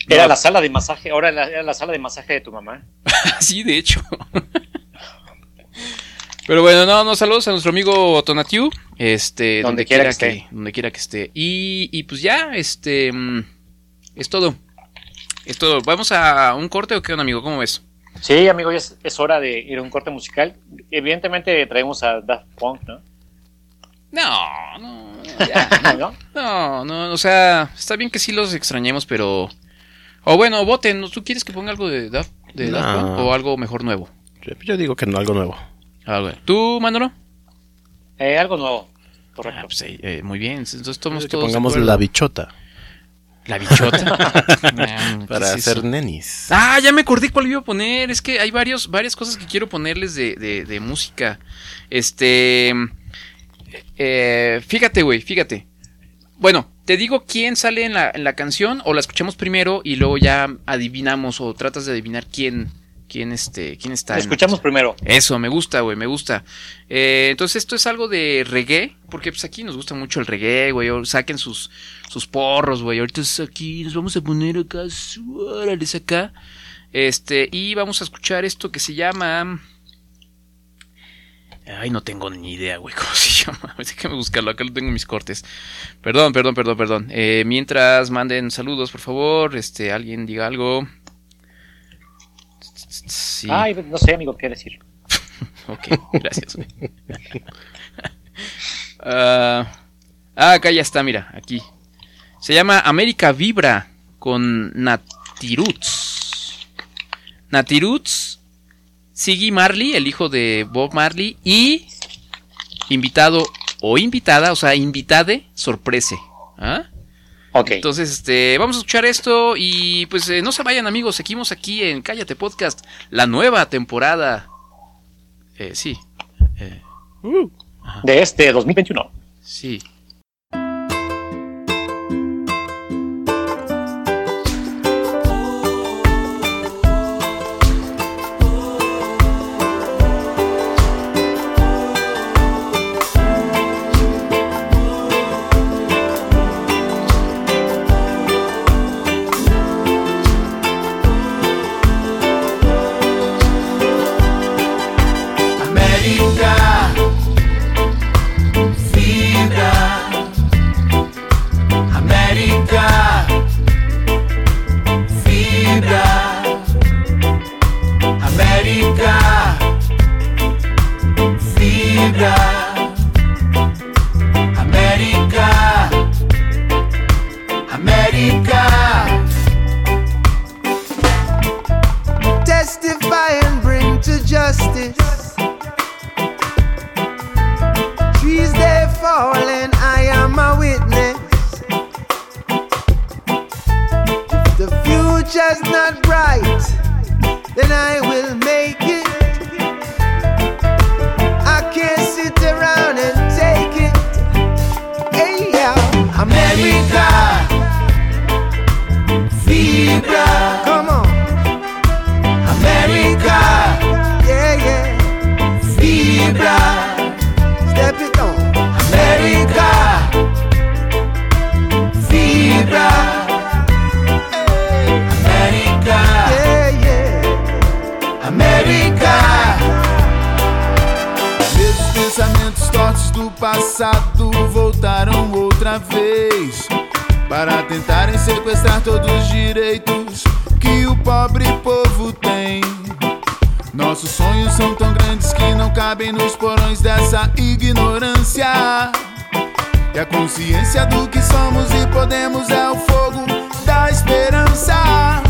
Era No. la sala de masaje, ahora la- era la sala de masaje de tu mamá. <laughs> Sí, de hecho. Pero bueno, no, no, saludos a nuestro amigo Tonatiu. Este, donde, quiera, que, esté. donde quiera que esté. Y, y pues ya, este, mm, es todo. Es todo. ¿Vamos a un corte o qué onda, amigo? ¿Cómo ves? Sí, amigo, ya es, es hora de ir a un corte musical. Evidentemente traemos a Daft Punk, ¿no? No, no, ya, <laughs> ¿No? no, no, o sea, está bien que sí los extrañemos, pero... O bueno, voten, ¿no? ¿tú quieres que ponga algo de Daft, de Daft No. Punk o algo mejor nuevo? Yo digo que no, algo nuevo. Algo. ¿Tú, Manolo? Eh, algo nuevo. Ah, Correcto. pues, eh, eh, muy bien, entonces estamos Que todos pongamos la bichota La bichota. <laughs> Ah, ¿qué para es hacer eso? nenis. Ah, ya me acordé cuál iba a poner. Es que hay varios, varias cosas que quiero ponerles de, de- de música. Este. eh, fíjate, güey, fíjate. Bueno, te digo quién sale en la, en la canción o la escuchamos primero y luego ya adivinamos o tratas de adivinar quién, quién, este, quién está. Escuchamos primero. eso, me gusta, güey, me gusta. Eh, entonces esto es algo de reggae, porque pues aquí nos gusta mucho el reggae, güey. Saquen sus, sus porros, güey. Ahorita es aquí, nos vamos a poner acá, órales acá. Este, y vamos a escuchar esto que se llama... Ay, no tengo ni idea, güey, <laughs> cómo se llama. <laughs> Déjame buscarlo, acá lo tengo en mis cortes. Perdón, perdón, perdón, perdón. Eh, mientras manden saludos, por favor, este, alguien diga algo. Sí. Ay, no sé, amigo, qué decir. <laughs> Ok, gracias. <laughs> Ah, ah, acá ya está, mira, aquí. Se llama América Vibra con Natiruts. Natiruts, Siggy Marley, el hijo de Bob Marley, y invitado o invitada, o sea, invitade, sorprese. ¿Ah? Ok. Entonces, este, vamos a escuchar esto y pues eh, no se vayan amigos, seguimos aquí en Cállate Podcast, la nueva temporada. Eh, sí. Eh, uh, de este 2021. Sí. not passado voltaram outra vez para tentarem sequestrar todos os direitos que o pobre povo tem. Nossos sonhos são tão grandes que não cabem nos porões dessa ignorância. E a consciência do que somos e podemos é o fogo da esperança.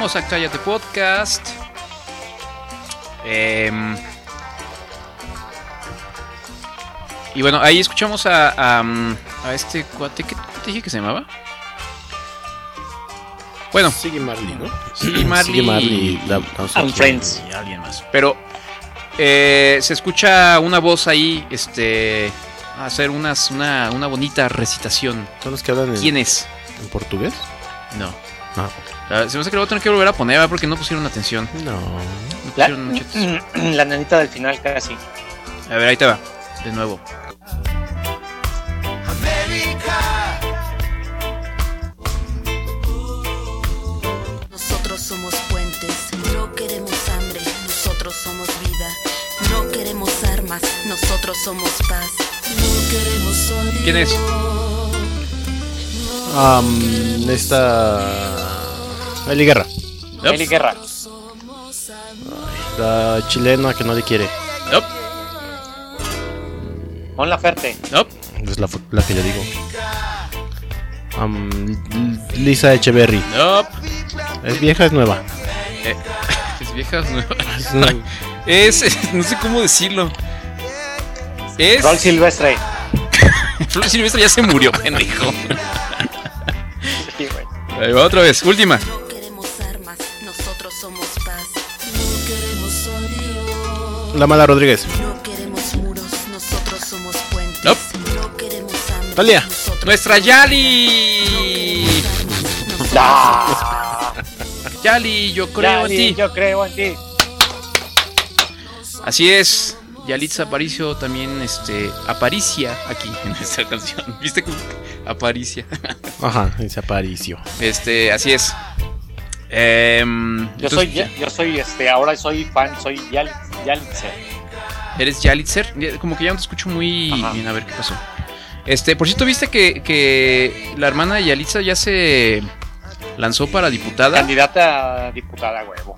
Regresamos a Cállate Podcast. Em, y bueno, ahí escuchamos a, a, mm, este cuate que te dije que se llamaba. Bueno, sigue Marley, ¿no? Sigue Marley. Sigue Marley la, Friends. Y alguien más. Pero eh, se escucha una voz ahí este, hacer unas, una, una bonita recitación. ¿Quién es? ¿En portugués? No. Ah. Ah, se me hace que lo voy a tener que volver a poner ¿verdad? porque no pusieron atención. No. No La, pusieron atención. la nanita del final casi. A ver, ahí te va. De nuevo. Nosotros somos puentes, no queremos hambre, nosotros somos vida. No queremos armas, nosotros somos paz. No queremos odio. ¿Quién es? Am, esta. Eli Guerra. Yup. Eli Guerra. La chilena que nadie quiere. Yup. Mon Laferte. Yup. Es la, la que yo digo. Lisa Echeverry. Yup. ¿Es vieja es nueva? Eh, <laughs> es vieja. no. Es una- Es, <laughs> es- <laughs> no sé cómo decirlo. Es. Rol Silvestre. Flor Silvestre ya se murió, pendejo. Sí, güey. Ahí va otra vez, última. La mala Rodríguez. No queremos muros, nosotros somos puentes. Nope. No queremos hambre. Talia. Nuestra Yali. paz. <laughs> Yali, yo creo en Yali, ti. Yo creo en ti. Así es. Yalitza Aparicio también este, aparicia aquí <laughs> en esta canción. ¿Viste cómo aparicia? Ajá, dice Aparicio. Este, así es. Em, Yo entonces, soy, yo soy, este, ahora soy fan, soy Yal- Yalitzer. ¿Eres Yalitzer? Ya- Como que ya no te escucho muy Ajá. bien. A ver qué pasó. Este, por cierto, ¿viste que, que la hermana de Yalitza ya se lanzó para diputada? Candidata a diputada, huevo.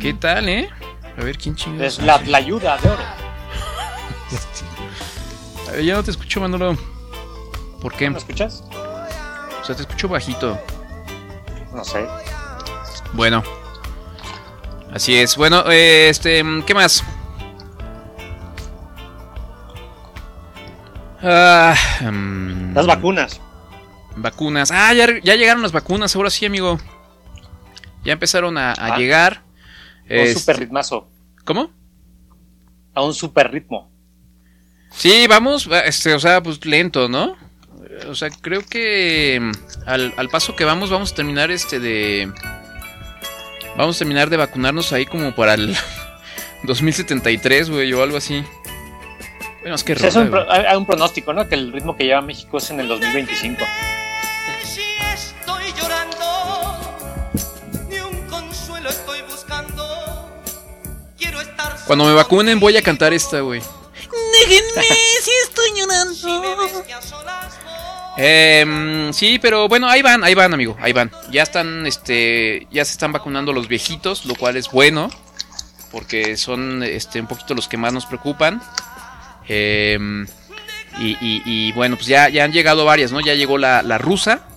¿Qué tal, eh? A ver quién chingados. Es la, la ayuda de oro. <laughs> A ver, ya no te escucho, Manolo. ¿Por qué? ¿Me escuchas? O sea, te escucho bajito. No sé. Bueno. Así es. Bueno, este, ¿qué más? Ah, mm, Las vacunas. Vacunas. Ah, ya, ya llegaron las vacunas, ahora sí, amigo. Ya empezaron a, a Ah. llegar. A un Este, super ritmazo. ¿Cómo? A un super ritmo. Sí, vamos, va- este, o sea, pues lento, ¿no? O sea, creo que mm, al, al paso que vamos, vamos a terminar este de... Vamos a terminar de vacunarnos ahí como para el <laughs> 2073, güey, o algo así. Bueno, es que O sea, es rola, un, pro- güey. hay un pronóstico, ¿no? Que el ritmo que lleva México es en el 2025. Si estoy llorando, ni un consuelo estoy buscando. Quiero estar Cuando me vacunen voy a cantar esta, güey. Déjenme si estoy Si me llorando. Em, sí, pero bueno, ahí van, ahí van, amigo, ahí van. Ya están, este, ya se están vacunando los viejitos, lo cual es bueno, porque son, este, un poquito los que más nos preocupan. Em, y, bueno, pues ya, ya han llegado varias, ¿no? Ya llegó la, la rusa,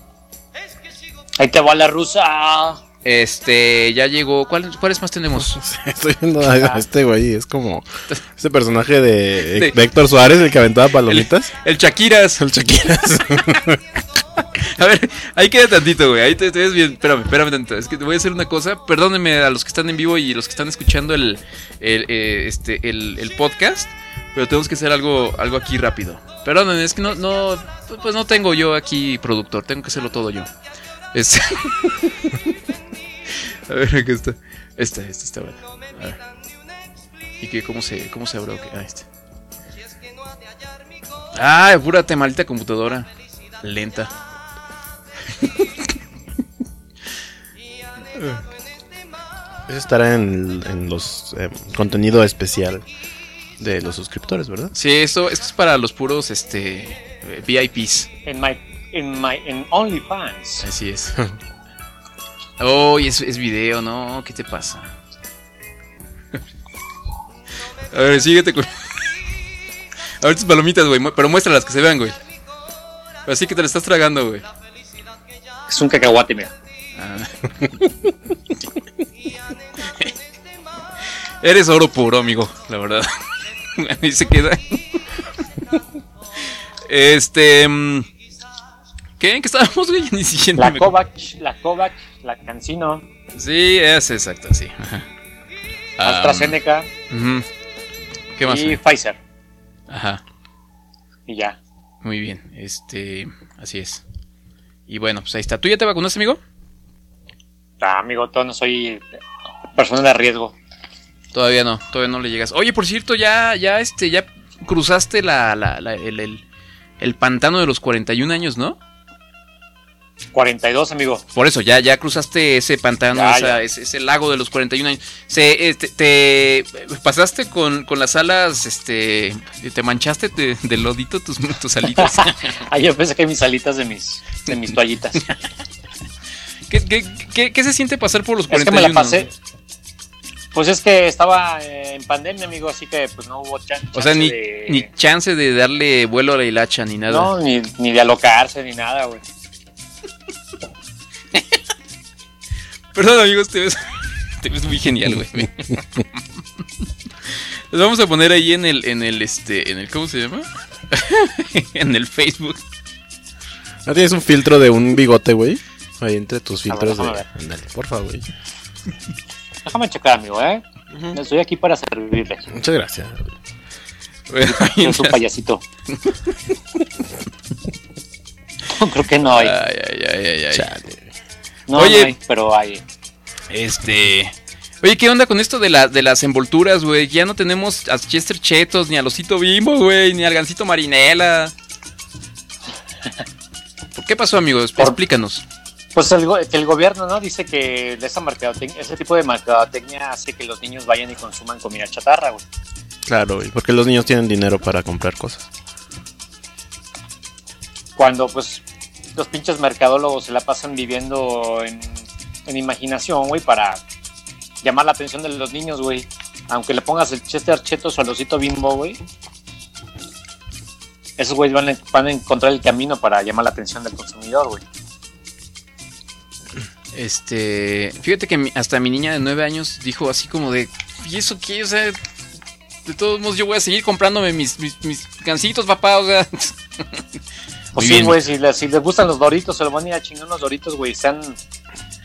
Ahí te va la rusa. Este, ya llegó, ¿cuál- ¿cuáles más tenemos? <laughs> Estoy viendo a este güey, es como <laughs> este personaje de, De- de Héctor Suárez, el que aventaba palomitas. El Shakiras. El Chaquiras. <laughs> A ver, ahí queda tantito, güey. Ahí te, te ves bien. Espérame, espérame tantito. Es que te voy a hacer una cosa. Perdónenme a los que están en vivo y los que están escuchando el, el, eh, este, el, el podcast. Pero tenemos que hacer algo, algo aquí rápido. Perdónenme, es que no, no, pues no tengo yo aquí productor. Tengo que hacerlo todo yo. Este- a ver, aquí está. Esta, esta está buena. A ver. ¿Y qué, cómo se, cómo se abre? Ok, Ah, este. Ah, apúrate, maldita computadora. Lenta. <laughs> Ese estará en, en los eh, contenido especial de los suscriptores, ¿verdad? Sí, esto, esto es para los puros este eh, VIPs. En my, en my, en OnlyFans. Así es. <laughs> Oh, y es, es video, ¿no? ¿Qué te pasa? A ver, síguete con. A ver tus palomitas, güey. Pero muéstralas que se vean, güey. Así que te la estás tragando, güey. Es un cacahuate, mira. Ah. <laughs> Eres oro puro, amigo, la verdad. <laughs> Y se queda. este. mm, ¿Qué? ¿En qué estábamos, güey? <laughs> Ni siquiera La Kovac, la Kovac, la Cancino, Sí, es exacto, sí. Ajá. AstraZeneca ujú. ¿Qué más? y? Pfizer. Ajá. Y ya. Muy bien. Este. Así es. Y bueno, pues ahí está. ¿Tú ya te vacunaste, amigo? Ah, amigo, todo no soy persona de riesgo. Todavía no, todavía no le llegas. Oye, por cierto, ya, ya, este, ya cruzaste la, la- la- el, el- el pantano de los 41 años, ¿no? 42, amigo. Por eso, ya, ya cruzaste ese pantano, Ya, esa- ya. Ese, ese lago de los 41 años. Se, este, te pasaste con, con las alas, este, te manchaste de, de lodito tus, tus alitas. <laughs> Ah, yo pensé que mis alitas de mis, de mis toallitas. <laughs> ¿Qué, qué, qué- qué se siente pasar por los Es que 41? me la pasé. Pues es que estaba eh, en pandemia, amigo, así que pues no hubo chan- chance O sea, ni, de... ni chance de darle vuelo a la hilacha ni nada. No, ni, ni de alocarse, ni nada, güey. Perdón, amigos, te ves, <laughs> te ves muy genial, güey. <laughs> Les vamos a poner ahí en el, en el, este, en el, ¿cómo se llama? <laughs> en el Facebook. ¿No tienes un filtro de un bigote, güey? Ahí entre tus A ver, filtros de. Ándale, porfa, güey. Déjame checar, amigo, ¿eh? Estoy aquí para servirle. Muchas gracias. Yo soy un payasito. No, creo que no hay. Ay, ay, ay, ay, ay. No, Oye. no hay, pero hay. Este. Oye, ¿qué onda con esto de, la, de las envolturas, güey? Ya no tenemos a Chester Chetos, ni al Osito Bimbo, güey, ni al Gancito Marinela. ¿Por <laughs> qué pasó, amigos? Explícanos. Pues el, el gobierno, ¿no? Dice que esa ese tipo de mercadotecnia hace que los niños vayan y consuman comida chatarra, güey. Claro, güey. Porque los niños tienen dinero para comprar cosas. Cuando, pues, los pinches mercadólogos se la pasan viviendo en, imaginación, güey, para llamar la atención de los niños, güey. Aunque le pongas el Chester Chetos o el osito bimbo, güey. Esos güeyes van, a- encontrar el camino para llamar la atención del consumidor, güey. Este. Fíjate que hasta mi niña de 9 años dijo así como de. ¿Y eso qué? O sea. De todos modos, yo voy a seguir comprándome mis, mis, mis gancitos, papá. O sea. <laughs> Pues Muy sí, güey, si, les- si les gustan los doritos, se lo van a ir a chingar unos doritos, güey. Sean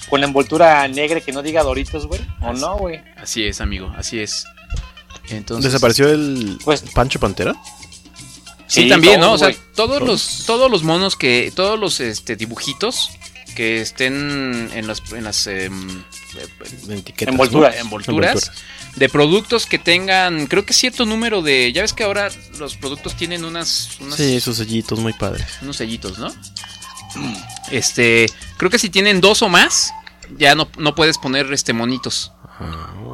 con la envoltura negra que no diga doritos, güey. O no, güey. Así es, amigo, así es. Entonces. ¿Desapareció el Pues- Pancho Pantera? Sí, Sí, también, ¿no? O sea, todos los, todos los monos que, todos los este, dibujitos que estén en las, en las Etiquetas, Envolturas. ¿no? envolturas de productos que tengan, creo que cierto número de, ya ves que ahora los productos tienen unas, unas Sí, sus sellitos muy padres. unos sellitos, ¿no? Este, creo que si tienen dos o más, ya no, no puedes poner este monitos.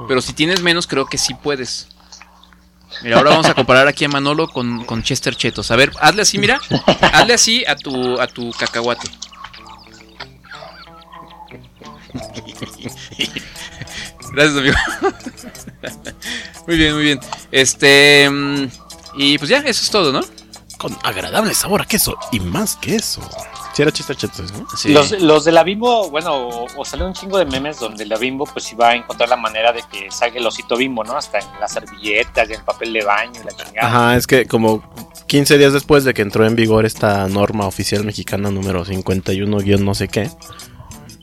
Pero si tienes menos, creo que sí puedes. Mira, ahora vamos a comparar aquí a Manolo con, con Chester Chetos. A ver, hazle así, mira. Hazle así a tu, a tu cacahuate. <laughs> Gracias, amigo. <laughs> Muy bien, muy bien. Este. mm, Y pues ya, eso es todo, ¿no? Con agradable sabor a queso y más que eso. Si era chiste chetos, ¿no? Sí. Los, los de la Bimbo, bueno, o, o sale un chingo de memes donde la Bimbo pues iba a encontrar la manera de que salga el osito Bimbo, ¿no? Hasta en las servilletas y en el papel de baño y la chingada. Ajá, es que como 15 días después de que entró en vigor esta norma oficial mexicana número 51 guion no sé qué,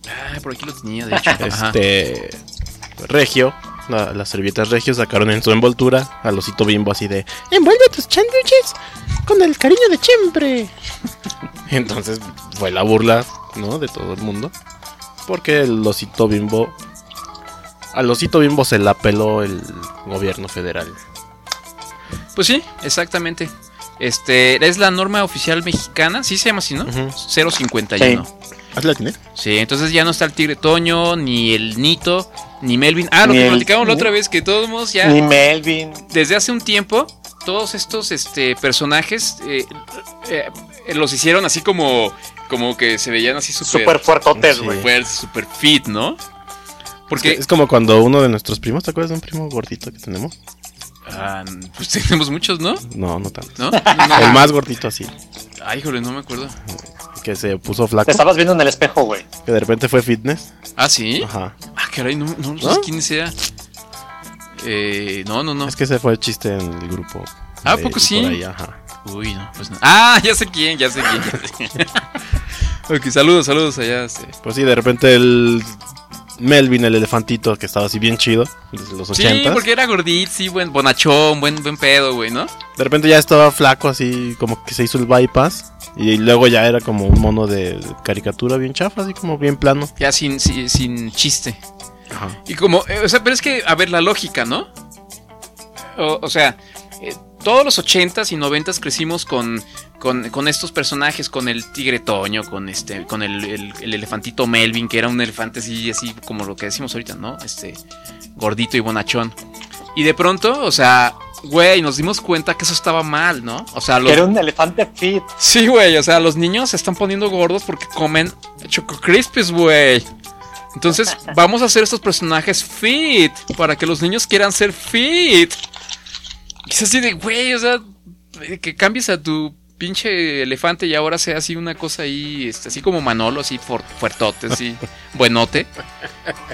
Ah, por aquí lo tenía, de hecho. Ajá. <laughs> este Regio, la- las servilletas Regio sacaron en su envoltura al osito bimbo así de envuelve tus sándwiches con el cariño de siempre. <laughs> Entonces fue la burla, ¿no? De todo el mundo. Porque el osito bimbo al osito bimbo se la peló el gobierno federal. Pues sí, exactamente. Este, es la norma oficial mexicana, sí se llama así, ¿no? Ujú. 051. ¿Así la tiene? Sí, entonces ya no está el Tigre Toño, ni el Nito, ni Melvin. Ah, lo que platicamos la otra vez, que todos modos ya, Ni Melvin. desde hace un tiempo, todos estos este, personajes eh, eh, eh, los hicieron así como, como que se veían así súper Súper fuertotes, güey. super, super fit, ¿no? Porque Es como cuando uno de nuestros primos, ¿te acuerdas de un primo gordito que tenemos? ah, pues tenemos muchos, ¿no? No, no tanto. ¿No? <laughs> No. El más gordito así, Ay, híjole, no me acuerdo. Que se puso flaco, Te estabas viendo en el espejo, güey. que de repente fue fitness. Ah, sí. Ajá. Ah, caray, no, no, no sé quién sea. Eh, no, no, no. Es que ese fue el chiste en el grupo. ¿Ah, de- poco por sí? ahí, ajá. Uy, no, pues no. Ah, ya sé quién, ya sé quién. ya sé quién. <laughs> ok, saludos, saludos allá. este. Pues sí, de repente el Melvin, el elefantito, que estaba así bien chido, desde los Sí, 80 porque era gordito, sí, buen bonachón, buen, buen pedo, güey, ¿no? De repente ya estaba flaco, así como que se hizo el bypass. Y luego ya era como un mono de caricatura bien chafa, así como bien plano. Ya sin, sin, sin chiste. Ajá. Y como, eh, o sea, pero es que, a ver, la lógica, ¿no? O, o sea, eh, todos los 80s y 90s crecimos con, con, con estos personajes, con el tigre Toño, con este, con el, el- el elefantito Melvin, que era un elefante así, así como lo que decimos ahorita, ¿no? Este, gordito y bonachón. Y de pronto, o sea, güey, nos dimos cuenta que eso estaba mal, ¿no? O sea, los, era un elefante fit. Sí, güey, o sea, los niños se están poniendo gordos porque comen Choco Crispies, güey. Entonces, <laughs> vamos a hacer estos personajes fit para que los niños quieran ser fit. Y es así de, güey, o sea, que cambies a tu pinche elefante y ahora sea así una cosa ahí, este, así como Manolo, así fuer- fuertote, así, <laughs> buenote.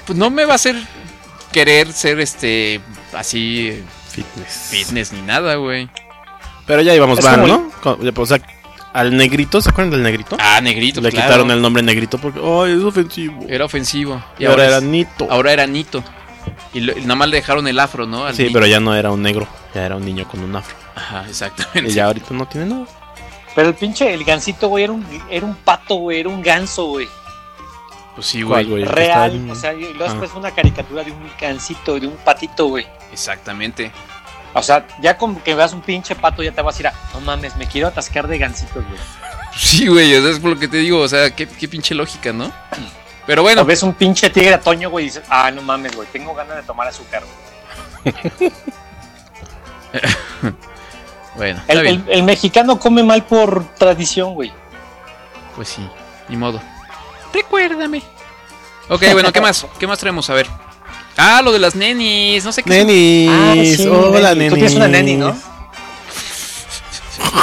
Pues no me va a hacer querer ser este, así, Fitness. fitness ni nada, güey. Pero ya íbamos como ¿no? Con- O sea, al negrito, ¿se acuerdan del negrito? Ah, negrito, Le claro. quitaron el nombre negrito porque, ¡ay, es ofensivo! Era ofensivo. Y ahora era es- Nito. Ahora era Nito. Y, lo- y nada más le dejaron el afro, ¿no? Al Sí, pero ya no era un negro, ya era un niño con un afro. Ajá, exactamente. Y ya ahorita no tiene nada. Pero el pinche, el gancito, güey, era un, era un pato, güey, era un ganso, güey. Pues sí, ¿Cuál, güey. güey? Real. en- O sea, y luego Ah. después fue una caricatura de un gancito, de un patito, güey. Exactamente. O sea, ya como que veas un pinche pato, ya te vas a ir a, no mames, me quiero atascar de gancitos, güey. <laughs> Sí, güey, o sea, es por lo que te digo, o sea, qué, qué pinche lógica, ¿no? Pero bueno, O ves un pinche tigre atoño, güey, y dices, ah, no mames, güey, tengo ganas de tomar azúcar, güey. <laughs> bueno, El, bien. el- el mexicano come mal por tradición, güey. Pues sí, ni modo. Recuérdame. Ok, bueno, ¿qué más? ¿Qué más traemos? A ver. Ah, lo de las nenis, no sé qué. Nenis, Ah, sí, hola neni. nenis. Tú tienes una neni, ¿no?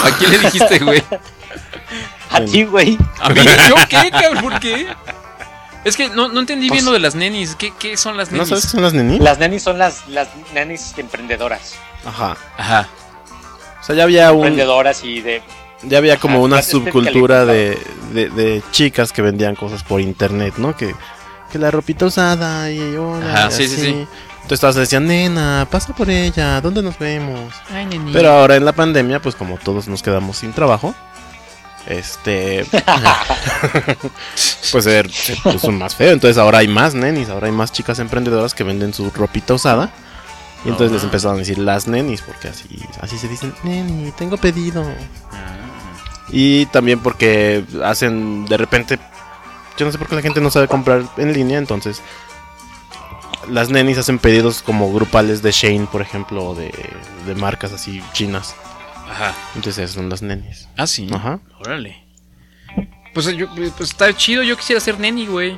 ¿A quién le dijiste, güey? <laughs> A ti, güey. ¿A mí? ¿Yo qué, <laughs> cabrón? ¿Por qué? Es que no, no entendí bien lo de las nenis. ¿Qué, qué son las ¿No nenis? sabes qué son las nenis? Las nenis son las, las nenis emprendedoras. Ajá. Ajá. O sea, ya había un, Emprendedoras y de... ya había como Ajá, una subcultura de, de, de chicas que vendían cosas por internet, ¿no? Que, que la ropita usada y hola, Ajá, y sí, sí, así. sí. Entonces todas decían, nena, pasa por ella, ¿dónde nos vemos? Ay. Pero ahora en la pandemia, pues como todos nos quedamos sin trabajo, este, <laughs> <laughs> pues se, se puso más feo. Entonces ahora hay más nenis, ahora hay más chicas emprendedoras que venden su ropita usada. Y entonces les empezaron a decir las nenis, porque así, así se dicen, neni, tengo pedido. Y también porque hacen de repente, yo no sé por qué la gente no sabe comprar en línea, entonces las nenis hacen pedidos como grupales de Shane, por ejemplo, o de, de marcas así chinas. Ajá. Entonces son las nenis. Ah, sí. Ajá. Órale. Pues, yo, pues está chido, yo quisiera ser neni, güey.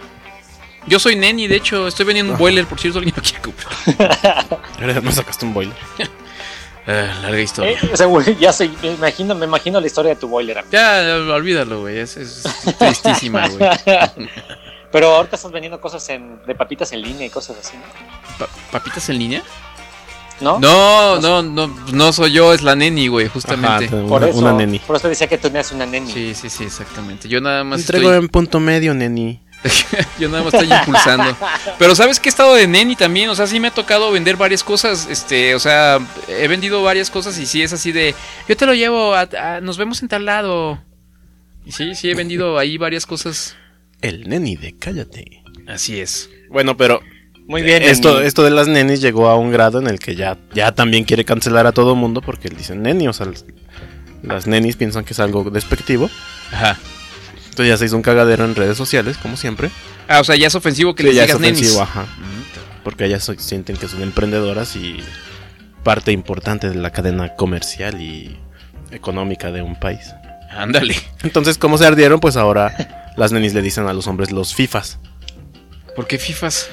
Yo soy neni, de hecho, estoy vendiendo un boiler, por cierto, <laughs> alguien lo quiere comprar. Me sacaste un boiler. Ah, <laughs> larga historia. Eh, o sea, güey, ya sé, me imagino, me imagino la historia de tu boiler, amigo. Ya, olvídalo, güey. Es, es tristísima, güey. <laughs> Pero ahorita estás vendiendo cosas en, de papitas en línea y cosas así, ¿no? Pa- ¿Papitas en línea? ¿No? No, no, no, no soy yo, es la neni, güey, justamente. Ajá, Por una, eso, una neni. por eso decía que tú tenías una neni. Sí, sí, sí, exactamente. Yo nada más Entrego estoy, en punto medio, neni. <laughs> yo nada más estoy impulsando. Pero sabes que he estado de neni también, o sea, sí me ha tocado vender varias cosas, este, o sea, he vendido varias cosas y sí es así de, yo te lo llevo, a, a- nos vemos en tal lado. Y sí, sí he vendido ahí varias cosas. El neni de cállate. Así es. Bueno, pero Muy bien. esto, neni. esto de las nenis llegó a un grado en el que ya, ya también quiere cancelar a todo mundo porque dicen neni, o sea, las nenis piensan que es algo despectivo. Ajá. Entonces ya se hizo un cagadero en redes sociales, como siempre. Ah, o sea, ya es ofensivo que Sí, les ya es digas nenis. ofensivo, ajá. Porque ellas so- sienten que son emprendedoras y parte importante de la cadena comercial y económica de un país. Ándale. Entonces, como se ardieron, pues ahora las nenis le dicen a los hombres los fifas. ¿Por qué FIFAs?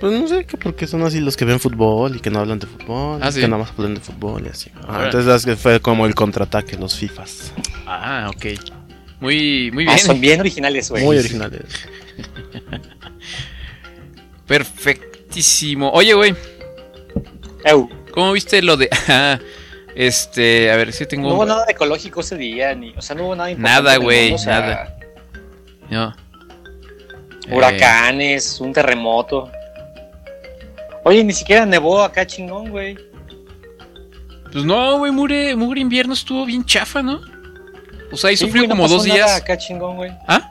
Pues no sé, que porque son así los que ven fútbol y que no hablan de fútbol, Ah, y sí. que nada más hablan de fútbol y así. Ah, entonces fue como el contraataque, los fifas. Ah, ok. Muy, muy Ah, bien. son bien originales, güey. Muy originales. <laughs> Perfectísimo. Oye, güey. ¿Cómo viste lo de.? <laughs> Ah, este, a ver si tengo. no hubo nada de ecológico ese día, ni, o sea, no hubo nada importante Nada, güey, mundo, o sea, nada. No. Eh, Huracanes, un terremoto. Oye, ni siquiera nevó acá chingón, güey. pues no, güey, Mugre, Mugre Invierno estuvo bien chafa, ¿no? O sea, ahí Sí, sufrió güey, no como pasó dos nada días. acá chingón, güey. ¿Ah?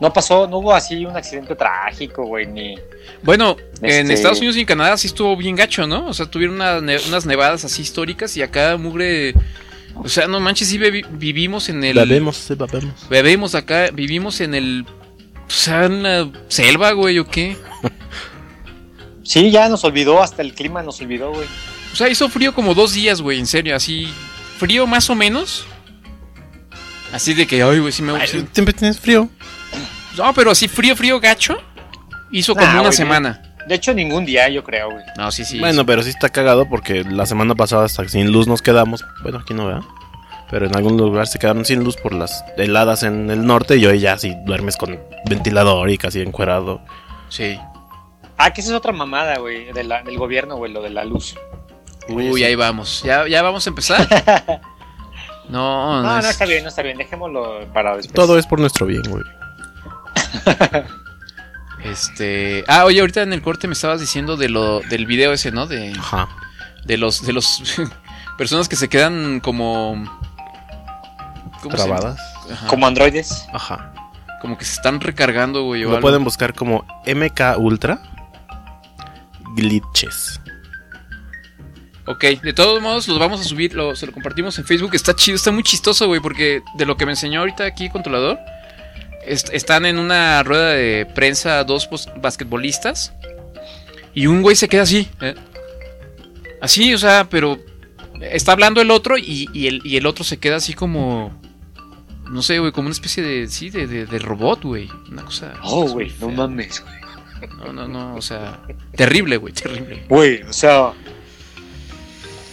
No pasó, no hubo así un accidente trágico, güey, ni... Bueno, en Este- Estados Unidos y en Canadá sí estuvo bien gacho, ¿no? O sea, tuvieron una ne- unas nevadas así históricas y acá Mugre. O sea, no manches, sí vivimos en el. Bebemos, sí, bebemos. Bebemos acá, vivimos en el. O sea, en la selva, güey, o qué. <laughs> Sí, ya nos olvidó, hasta el clima nos olvidó, güey. O sea, hizo frío como dos días, güey, en serio, así. Frío más o menos. Así de que, ay, güey, sí me sí- Siempre tienes frío. No, pero así frío, frío, gacho. Hizo como Nah, una güey, semana. De hecho, ningún día, yo creo, güey. No, sí, sí. Bueno, pero sí está cagado porque la semana pasada hasta sin luz nos quedamos. Bueno, aquí no vea. Pero en algún lugar se quedaron sin luz por las heladas en el norte y hoy ya sí duermes con ventilador y casi encuerado. Sí. Ah, que esa es otra mamada, güey, de del gobierno, güey, lo de la luz. Uy, ahí vamos. ¿Ya, ya vamos a empezar? <laughs> No, no, No, no es- está bien, no está bien, dejémoslo para después. Todo es por nuestro bien, güey. <laughs> Este. Ah, oye, ahorita en el corte me estabas diciendo de lo, del video ese, ¿no? De, Ajá. de los, de los <laughs> personas que se quedan como. ¿cómo se llama? Trabadas. Ajá. Como androides. Ajá. Como que se están recargando, güey. Lo algo. pueden buscar como MK Ultra Glitches. Ok, de todos modos los vamos a subir, lo, se lo compartimos en Facebook. Está chido, está muy chistoso, güey, porque de lo que me enseñó ahorita aquí controlador, est- están en una rueda de prensa dos basquetbolistas y un güey se queda así. ¿eh? Así, o sea, pero está hablando el otro y, y el, y el otro se queda así como... No sé, güey, como una especie de... Sí, de, de- de robot, güey. Una cosa... Oh, güey, no mames, güey. No, no, no, o sea... Terrible, güey, terrible. Güey, o sea.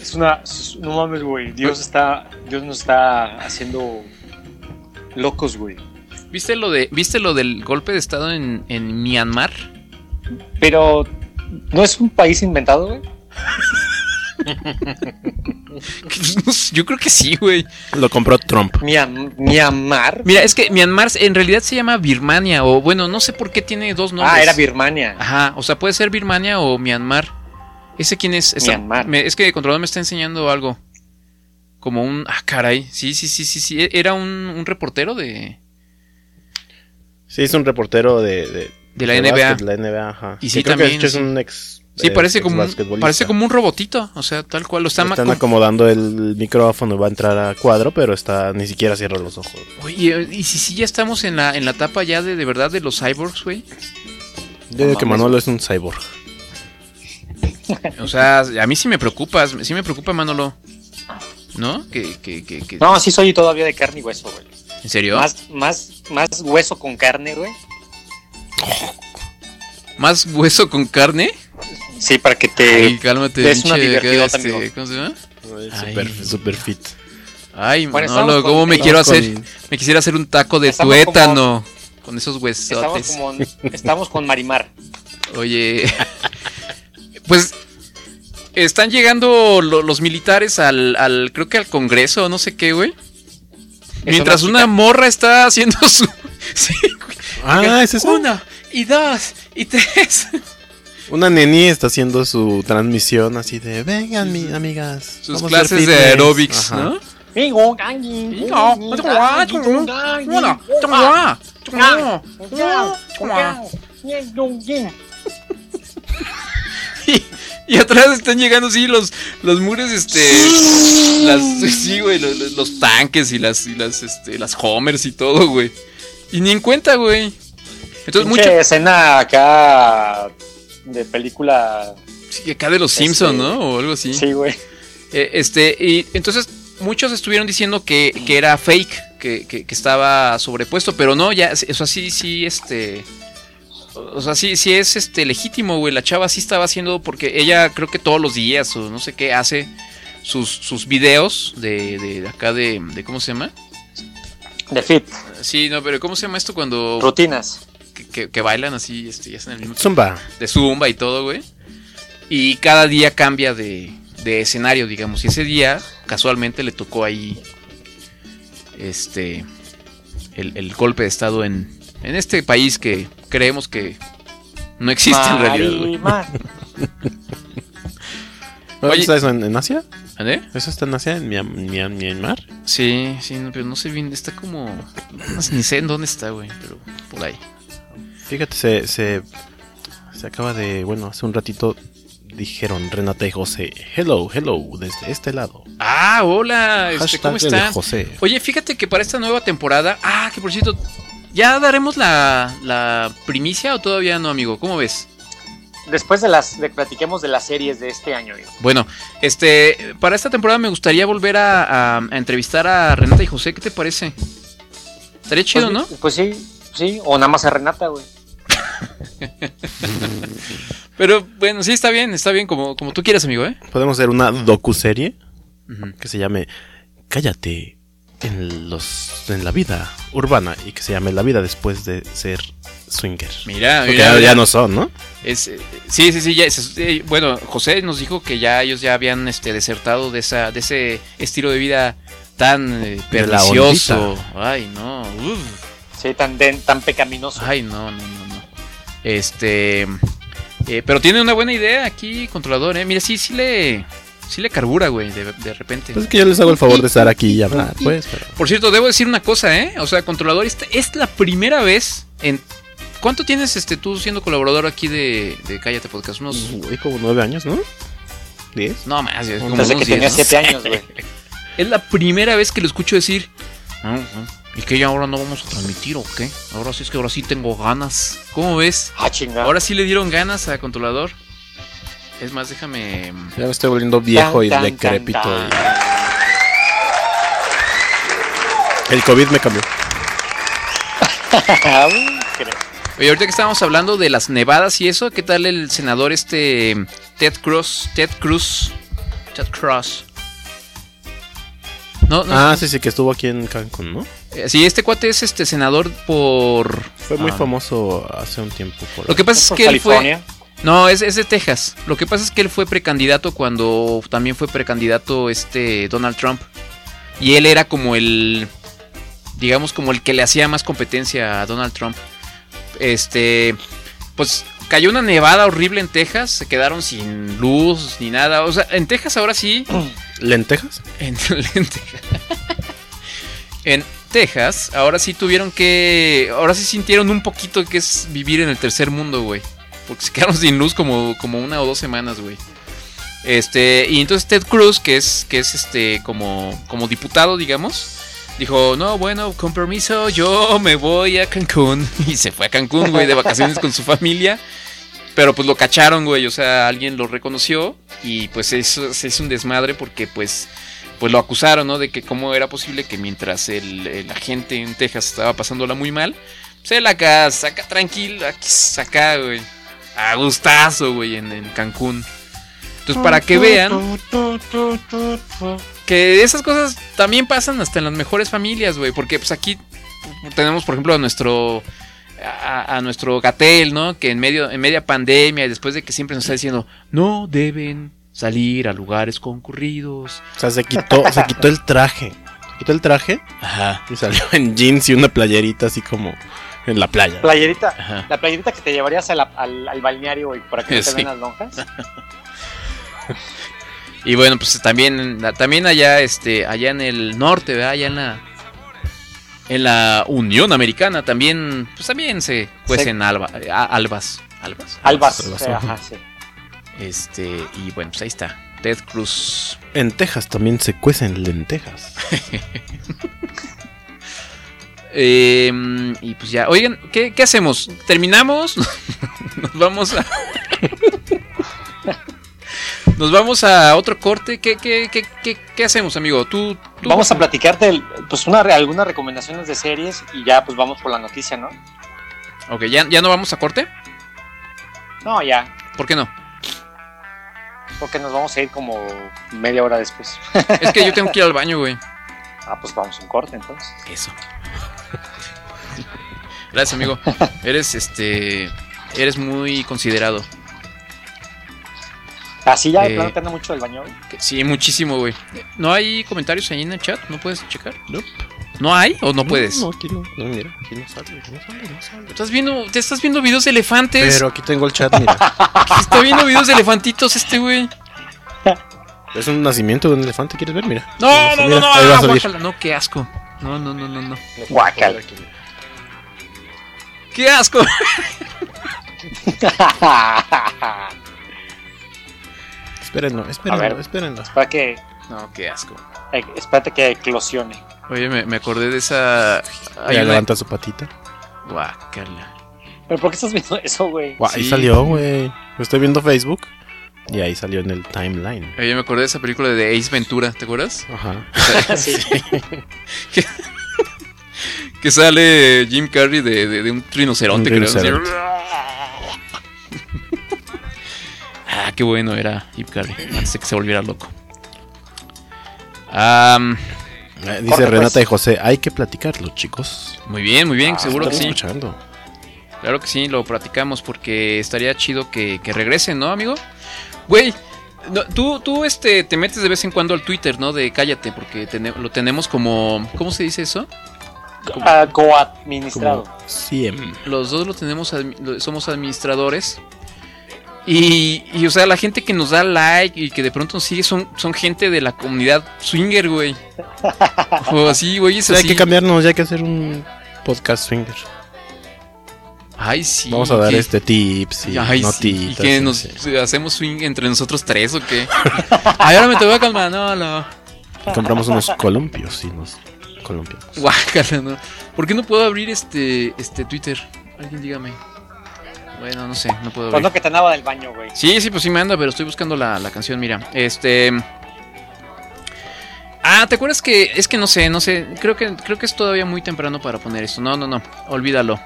Es una. No mames, güey. Dios está. Dios nos está haciendo. Locos, güey. ¿Viste lo, de, ¿Viste lo del golpe de estado en, en Myanmar? Pero. ¿No es un país inventado, güey? <laughs> Yo creo que sí, güey. Lo compró Trump. Mian- Myanmar. Mira, es que Myanmar en realidad se llama Birmania, o bueno, no sé por qué tiene dos nombres. Ah, era Birmania. Ajá, o sea, puede ser Birmania o Myanmar. ¿Ese quién es? Está- Myanmar. me- es que el controlador me está enseñando algo. Como un... Ah, caray. Sí, sí, sí, sí, sí. Era un, un reportero de... Sí, es un reportero de... De, De la NBA. básquet, la NBA, ajá. Y sí, creo también, es sí. un ex... Sí, eh, parece como, un, parece como un robotito. O sea, tal cual. Lo Están com- acomodando el micrófono, va a entrar a cuadro, pero está ni siquiera cierra los ojos. Oye, y si sí ya estamos en la, en la etapa ya de, de verdad de los cyborgs, güey. Yo digo que Manolo es un cyborg. O sea, a mí sí me preocupas, sí me preocupa Manolo. ¿No? Que, que, que, que- No, sí soy todavía de carne y hueso, güey. ¿En serio? Más, más, más hueso con carne, güey. ¿Más hueso con carne? Sí, para que te. Ay, cálmate, es una divertidota, este. ¿Cómo se llama? Ay. Super, super fit. Ay, Bueno, Manolo, estamos ¿cómo con- me quiero estamos hacer? con- Me quisiera hacer un taco de Estamos tuétano. Con esos Estamos, huesotes. como, estamos con Marimar. Oye, <laughs> pues están llegando lo- los militares al, al, creo que al Congreso, no sé qué, güey. Mientras una morra está haciendo su... <laughs> Sí. Ah, es eso. Una, y dos, y tres. Una neni está haciendo su transmisión así de, vengan, mi, amigas. Sus vamos a hacer clases de fitness". aerobics, Ajá. ¿no? Y, y atrás están llegando, sí, los, los muros, este. Las, sí, güey, los, tanques y las, y las, este, las homers y todo, güey. Y ni en cuenta, güey. Entonces, mucho. escena acá de película. Sí, acá de los Este, Simpsons, ¿no? O algo así. Sí, güey. Eh, este, y entonces muchos estuvieron diciendo que, que era fake, que, que- que estaba sobrepuesto, pero no, ya, o sea, sí, sí, este. O sea, sí, sí es este legítimo, güey. La chava sí estaba haciendo, porque ella creo que todos los días, o no sé qué, hace sus, sus videos de, de, de acá de, de. ¿Cómo se llama? De fit. Sí, no, pero ¿cómo se llama esto cuando. Rutinas. Que, que- que bailan así, este, y hacen el mismo. Zumba. De zumba y todo, güey. Y cada día cambia de, de escenario, digamos. Y ese día, casualmente, le tocó ahí. Este. El, el golpe de estado en, en este país que creemos que no existe en realidad. güey. Marimar. ¿Dónde Oye- está eso en, en Asia? ¿Eh? ¿Eso está en Asia? ¿En Myanmar? Sí, sí, no, pero no sé bien. Está como. no sé, ni sé en dónde está, güey. Pero por ahí. Fíjate, se, se, se acaba de. Bueno, hace un ratito dijeron Renata y José. Hello, hello, desde este lado. Ah, hola. Este, ¿Cómo están? José. Oye, fíjate que para esta nueva temporada. Ah, que por cierto. ¿Ya daremos la, la primicia o todavía no, amigo? ¿Cómo ves? Después de las, de que platiquemos de las series de este año, digo. Bueno, este, para esta temporada me gustaría volver a, a- a entrevistar a Renata y José. ¿Qué te parece? Estaría chido, Pues, ¿no? Pues sí, sí, o nada más a Renata, güey. <laughs> Pero bueno, sí, está bien, está bien, como, como tú quieras, amigo, ¿eh? Podemos hacer una docuserie Ujú. que se llame Cállate en los en la vida urbana y que se llame La vida después de ser swinger. Mira, Porque mira, ya, mira. ya no son, ¿no? Es, eh, sí, sí, sí, ya, es- eh, bueno, José nos dijo que ya ellos ya habían este, desertado de, esa, de ese estilo de vida tan eh, pernicioso. Ay, no. uf. Sí, tan, de- tan pecaminoso. Ay, no, no, no, no. Este. eh, pero tiene una buena idea aquí, controlador, ¿eh? Mira, sí, sí le. Sí le carbura, güey, de, de repente. Pues es que yo les hago el favor de estar aquí y hablar, pues. pero- Por cierto, debo decir una cosa, ¿eh? O sea, controlador, esta es la primera vez en. ¿Cuánto tienes este tú siendo colaborador aquí de, de Cállate Podcast? Unos. Uy, como nueve años, ¿no? ¿Diez? No más, es como unos que tenía 10, ¿no? siete años, güey. <laughs> Es la primera vez que lo escucho decir. "Ah, ah, ¿Y que ya ahora no vamos a transmitir o qué? Ahora sí es que ahora sí tengo ganas. ¿Cómo ves? Ah, chingada. Ahora sí le dieron ganas a controlador. Es más, déjame. Ya me estoy volviendo viejo y Tan, decrépito. tan, y- El COVID me cambió. <laughs> Oye, ahorita que estábamos hablando de las nevadas y eso, ¿qué tal el senador este Ted Cruz? Ted Cruz. Ted Cruz. No, no. Ah, sí, sí, que estuvo aquí en Cancún, ¿no? eh, Sí, este cuate es este senador por. Fue muy ah, famoso hace un tiempo. Por Lo que pasa es que él fue. No, es, es de Texas. Lo que pasa es que él fue precandidato cuando también fue precandidato este Donald Trump. Y él era como el. Digamos como el que le hacía más competencia a Donald Trump. Este. Pues cayó una nevada horrible en Texas. Se quedaron sin luz ni nada. O sea, en Texas ahora sí. <clears throat> ¿Lentejas? En, en Texas. <laughs> En Texas, ahora sí tuvieron que. Ahora sí sintieron un poquito que es vivir en el tercer mundo, güey. Porque se quedaron <laughs> sin luz como, como una o dos semanas, güey. Este. Y entonces Ted Cruz, que es. que es este. como. como diputado, digamos. Dijo, no, bueno, con permiso, yo me voy a Cancún. <laughs> Y se fue a Cancún, güey, de vacaciones con su familia. Pero pues lo cacharon, güey. O sea, alguien lo reconoció. Y pues eso se hizo un desmadre porque pues. Pues lo acusaron, ¿no? De que cómo era posible que mientras el, el agente en Texas estaba pasándola muy mal. Pues él acá, saca tranquilo, aquí saca, güey. A gustazo, güey, en, en Cancún. Entonces, para que vean que esas cosas también pasan hasta en las mejores familias, güey. Porque pues aquí tenemos, por ejemplo, a nuestro a, a nuestro Gatel, ¿no? Que en medio en media pandemia y después de que siempre nos está diciendo no deben salir a lugares concurridos. O sea, se quitó, se quitó el traje. Se quitó el traje Ajá. y salió en jeans y una playerita así como en la playa. Playerita. Ajá. La playerita que te llevarías a la- al, al balneario, güey, para que no te Sí. vean las lonjas. <laughs> Y bueno, pues también también allá este allá en el norte, ¿verdad? Allá en la en la Unión Americana también pues también se cuecen alba- a- albas, albas. Albas. Albas, sí, ajá. ajá, sí. Este, y bueno, pues ahí está. Ted Cruz. En Texas también se cuecen lentejas. <laughs> Eh, y pues ya, oigan, ¿qué, qué hacemos? ¿Terminamos? <laughs> Nos vamos a. Nos vamos a otro corte. ¿Qué, qué, qué, qué, qué hacemos, amigo? Tú, tú- Vamos a platicar de pues una, algunas recomendaciones de series y ya pues vamos por la noticia, ¿no? Ok, ¿ya, ¿ya no vamos a corte? No, ya, ¿Por qué no? porque nos vamos a ir como media hora después. Es que yo tengo que ir al baño, güey. <laughs> Ah, pues vamos a un corte entonces. Eso. Gracias, amigo. <laughs> Eres este. Eres muy considerado. Así ya, de Eh, plano que anda mucho del baño, güey. Que- Sí, muchísimo, güey. ¿No hay comentarios ahí en el chat? ¿No puedes checar? ¿No hay o no puedes? No, aquí no. No, mira, aquí no sale, no sale, no sale. ¿Estás viendo, te estás viendo videos de elefantes. Pero aquí tengo el chat, mira. <laughs> Está viendo videos de elefantitos este güey. <laughs> Es un nacimiento de un elefante, ¿quieres ver? Mira. No, no, no, mira, no, ah, salir. guácala, no, qué asco. No, no, no, no, no. Guácala. Qué asco. <laughs> Espérenlo, espérenlo, ver. espérenlo. Espera que, No, qué asco. eh, espérate que eclosione. Oye, me, me acordé de esa. Una- levanta su patita. Guácala. ¿Pero por qué estás viendo eso, güey? Guau, Ahí Sí. salió, güey. Estoy viendo Facebook. Y ahí salió en el timeline. Oye, me acordé de esa película de Ace Ventura, ¿te acuerdas? Ajá. <laughs> Sí. <laughs> <laughs> que, sale Jim Carrey de, de- de un rinoceronte, Un creo. <laughs> ah, qué bueno era Jim Carrey, antes de que se volviera loco. Am, Eh, Dice Renata pues. y José, hay que platicarlo, chicos. muy bien, muy bien, Ah, seguro que sí. escuchando. Claro que sí, lo platicamos porque estaría chido que, que regresen, ¿no, amigo? Güey, no, tú, tú este, te metes de vez en cuando al Twitter, ¿no? De cállate, porque lo tenemos como... ¿Cómo se dice eso? Ah, coadministrado. Como 100. Los dos lo tenemos, somos administradores. Y, y, o sea, la gente que nos da like y que de pronto nos sigue son, son gente de la comunidad swinger, güey. <laughs> O así, güey, es Sí, hay así. que cambiarnos, ya hay que hacer un podcast swinger. Ay, sí. Vamos a dar que- este tips y Ay, sí, notitas. y que sí, nos sí. hacemos swing entre nosotros tres o qué. <laughs> Ay, ahora me te voy a calmar, no, no. Compramos unos columpios y nos columpiamos. Guácala, no. ¿Por qué no puedo abrir este, este Twitter? Alguien dígame. Bueno, no sé, no puedo abrir. ¿Cuándo que te andaba del baño, güey? Sí, sí, pues sí me anda, pero estoy buscando la, la canción, mira. Este. Ah, ¿te acuerdas que.? Es que no sé, no sé. Creo que, creo que es todavía muy temprano para poner esto. No, no, no. Olvídalo.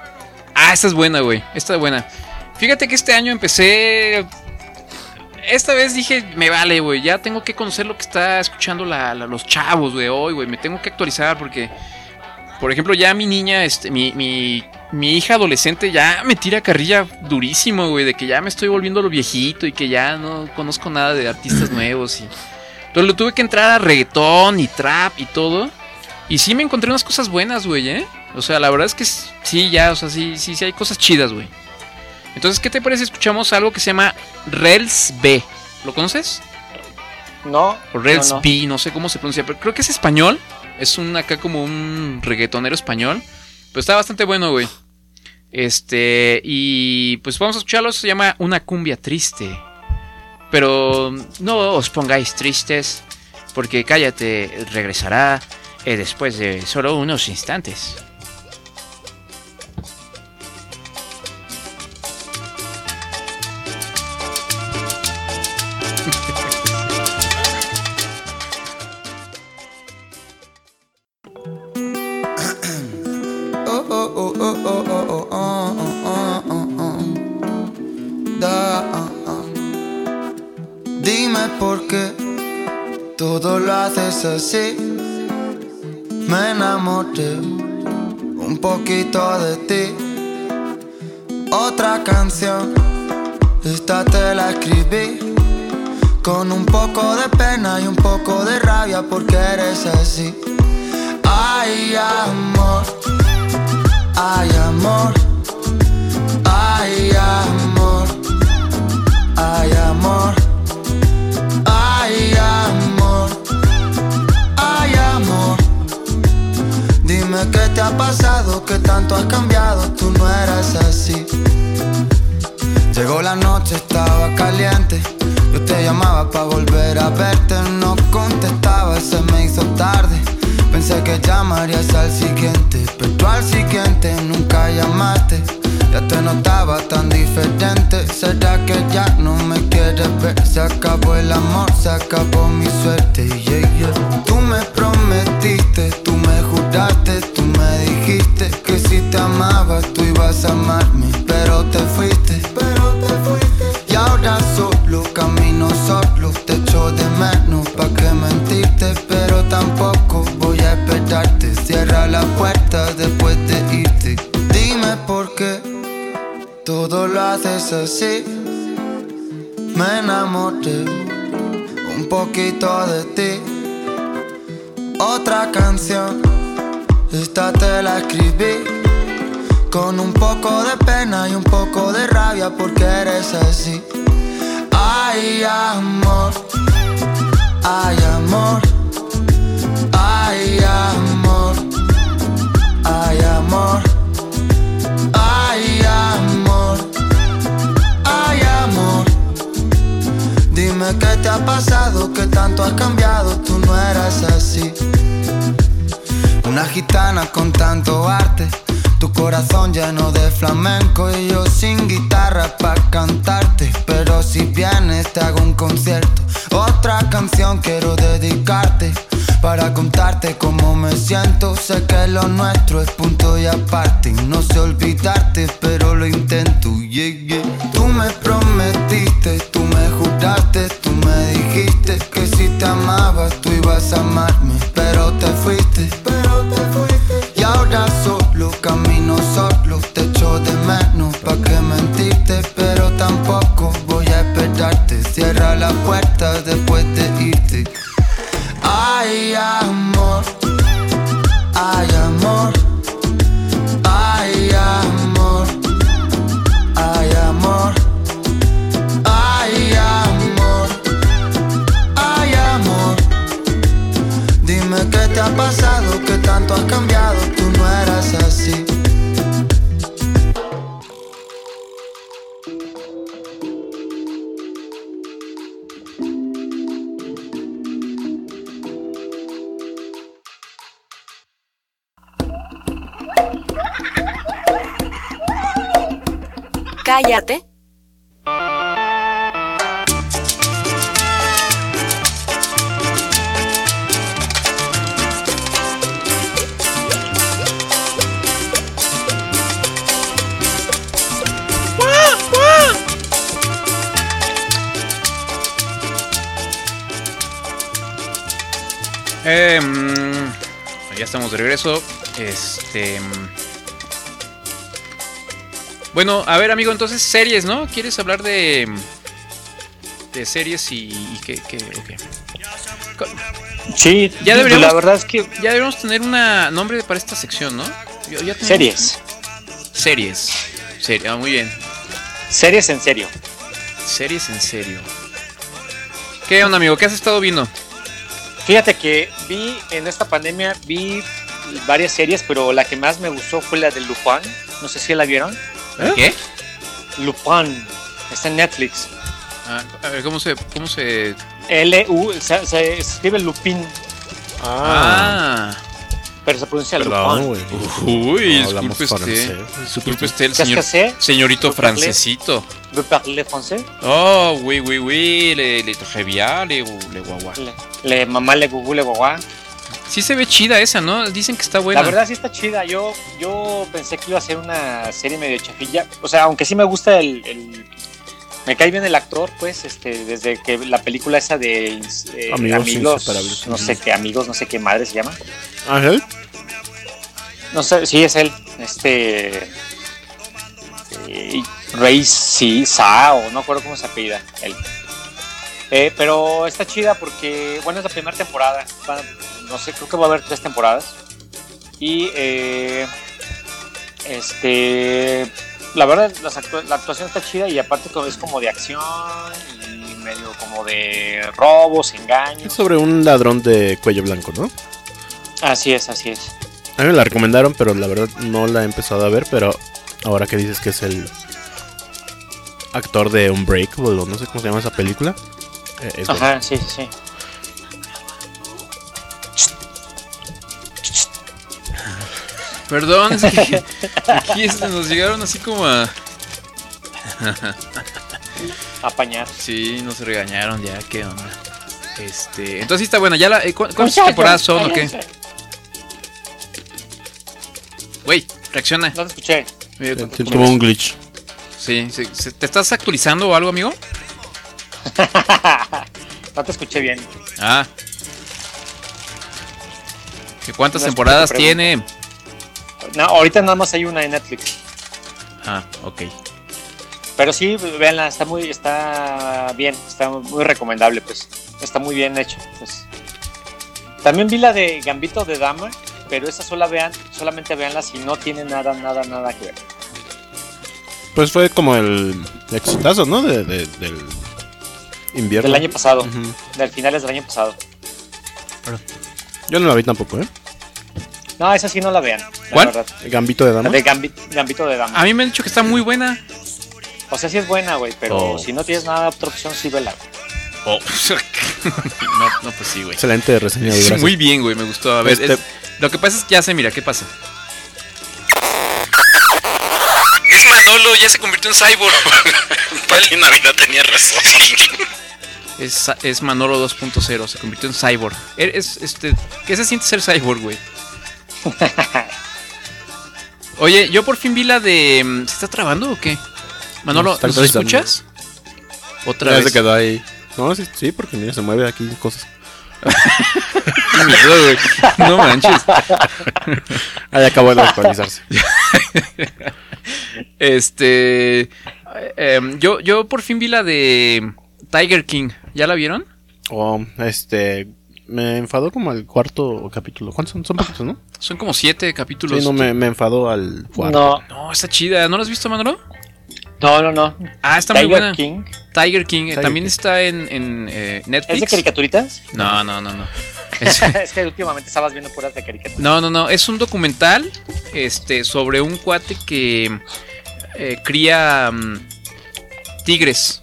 Ah, esta es buena, güey. Esta es buena. Fíjate que este año empecé. Esta vez dije, me vale, güey. Ya tengo que conocer lo que está escuchando la- la- los chavos, güey, hoy, güey. Me tengo que actualizar porque. Por ejemplo, ya mi niña, este, mi, mi, mi hija adolescente ya me tira carrilla durísimo, güey, de que ya me estoy volviendo lo viejito y que ya no conozco nada de artistas <laughs> nuevos. Y... Entonces le tuve que entrar a reggaetón y trap y todo. Y sí me encontré unas cosas buenas, güey, ¿eh? O sea, la verdad es que sí, ya, o sea, sí, sí, sí hay cosas chidas, güey. Entonces, ¿qué te parece si escuchamos algo que se llama Rels B? ¿Lo conoces? No. O Rels no, no. B, no sé cómo se pronuncia, pero creo que es español. Es un acá como un reggaetonero español. Pero está bastante bueno, güey. Este, y pues vamos a escucharlo. Se llama Una cumbia triste. Pero no os pongáis tristes, porque cállate regresará eh, después de solo unos instantes. De ti. Otra canción, esta te la escribí. Con un poco de pena y un poco de rabia porque eres así. Ay, amor. Ay, amor. Pasado, que tanto has cambiado, tú no eras así. Llegó la noche, estaba caliente. Yo te llamaba para volver a verte, no contestaba, se me hizo tarde. Pensé que llamarías al siguiente, pero al siguiente nunca llamaste. Ya te notaba tan diferente. ¿Será que ya no me quieres ver? Se acabó el amor, se acabó mi suerte. Tú me prometiste, tú me juraste, amarme, pero te fuiste. Pero te fuiste. Y ahora solo camino solo, te echo de menos pa que mentirte, pero tampoco voy a esperarte. Cierra la puerta después de irte. Dime por qué todo lo haces así. me enamoré un poquito de ti. Otra canción, esta te la escribí con un poco de pena y un poco de rabia porque eres así. Ay, amor, ay, amor, ay, amor, ay, amor, ay, amor, ay, amor. Dime qué te ha pasado, que tanto has cambiado, tú no eras así. Una gitana con tanto arte, tu corazón lleno de flamenco y yo sin guitarra para cantarte. Pero si vienes te hago un concierto, otra canción quiero dedicarte. Para contarte cómo me siento, sé que lo nuestro es punto y aparte. No sé olvidarte, pero lo intento. Bueno, a ver, amigo, entonces series, ¿no? ¿Quieres hablar de. de series y, y qué, qué, Sí, Ya deberíamos, la verdad es que ya deberíamos tener un nombre para esta sección, ¿no? Yo- ya series. Series. Serie- ah, muy bien. Series en serio. Series en serio. ¿Qué onda, amigo? ¿Qué has estado viendo? Fíjate que vi en esta pandemia, vi varias series, pero la que más me gustó fue la de Lupin. No sé si la vieron. ¿Qué? Lupin. Está en Netflix. Ah, a ver, ¿cómo se, cómo se... L-U, se, se escribe Lupin, Ah. pero se pronuncia Perdón, Lupin. Uy, No disculpe usted. Disculpe usted, el ¿Qu'est-ce señor, señorito Vous francesito. ¿Vous parlez français? Oh, oui, oui, oui, le, le très bien, le, le guagua. Le, le mamá le gugu le guagua. Sí se ve chida esa, ¿no? Dicen que está buena. La verdad sí está chida. Yo, yo pensé que iba a ser una serie medio chafilla. O sea, aunque sí me gusta el, el- me cae bien el actor, pues, este, desde que la película esa de eh, Amigos no sé qué amigos, no sé qué madre se llama. ¿Ángel? No sé, sí es él, este, eh, Rey sí, Sa o no acuerdo cómo se apellida él. Eh, pero está chida porque, bueno, es la primera temporada. No sé, creo que va a haber tres temporadas. Y, eh, este, la verdad, la actuación está chida y aparte es como de acción y medio como de robos, engaños. Es sobre un ladrón de cuello blanco, ¿no? Así es, así es. A mí me la recomendaron, pero la verdad no la he empezado a ver, pero ahora que dices que es el actor de Unbreakable, no sé cómo se llama esa película. Eh, es bueno. Ajá, sí, sí, sí. Perdón, es que <laughs> aquí nos llegaron así como a... Apañar. Sí, nos regañaron ya, qué onda. Este, entonces sí está buena, ya la, eh, ¿cu- ¿cuántas temporadas son o qué? Güey, reacciona. No te escuché. ¿cómo tuvo un glitch. Sí, sí, ¿te estás actualizando o algo, amigo? <laughs> no te escuché bien. Ah. ¿Que ¿Cuántas No temporadas tiene? No, ahorita nada más hay una en Netflix. Ah, ok. Pero sí, véanla, está muy, está bien, está muy recomendable, pues. Está muy bien hecho. Pues. También vi la de Gambito de Dama, pero esa sola vean, solamente veanla si no tiene nada, nada, nada que ver. Pues fue como el exitazo, ¿no? De, de- del invierno. Del año pasado, Ujú. del finales del año pasado. Yo no la vi tampoco, ¿eh? No, esa sí no la vean. la ¿Cuál? verdad. Gambito de La dama. de Gambi- Gambito de Dama. A mí me han dicho que está muy buena. O sea, sí es buena, güey, pero Oh. si no tienes nada otra opción, sí vela. Oh. <laughs> no, no, pues sí, güey. Excelente reseña. Sí, muy bien, güey, me gustó. A ver, Este- es- lo que pasa es que ya sé, mira, ¿qué pasa? Es Manolo, ya se convirtió en cyborg. <laughs> Pali Navidad tenía razón. <laughs> Es, es Manolo 2.0, se convirtió en cyborg. Er- Es, este, ¿Qué se siente ser cyborg, güey? <laughs> Oye, yo por fin vi la de... mm, ¿Se está trabando o qué? Manolo, No, está ¿nos escuchas? Otra Ya vez. se quedó ahí. No, sí, sí, porque mira, se mueve aquí cosas. <laughs> <laughs> No manches. Ahí acabó de actualizarse. Este. eh, em, yo, yo por fin vi la de Tiger King. ¿Ya la vieron? O, este. Me enfadó como al cuarto capítulo. ¿Cuántos son? Son poquitos, ¿no? Son como siete capítulos. Sí, no, me, me enfadó al cuarto. No, No, está chida. ¿No la has visto, Manolo? no, no, no. Ah, está muy Tiger buena. King. Tiger King. eh, Tiger También King. está en, en eh, Netflix. ¿Es de caricaturitas? No, no, no, no. Es- <laughs> es que últimamente estabas viendo puras de caricaturas. no, no, no. Es un documental este, sobre un cuate que eh, cría mm, tigres.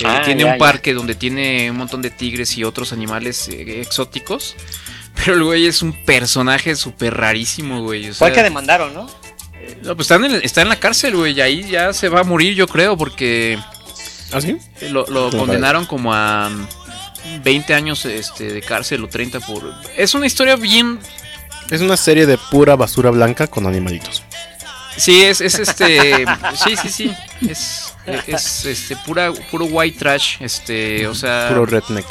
Eh, Ah, tiene ya, un ya. parque donde tiene un montón de tigres y otros animales eh, exóticos. <laughs> Pero el güey es un personaje súper rarísimo, güey. o Fue que demandaron, ¿no? No, pues está en, el- está en la cárcel, güey. Y ahí ya se va a morir, yo creo, porque ¿Ah, sí? lo, condenaron como a mm, 20 años este, de cárcel o 30 por... Es una historia bien... Es una serie de pura basura blanca con animalitos. Sí, es, es este... <laughs> sí, sí, sí. Es, <laughs> es este, pura, puro white trash. Este, o sea... Puro redneck.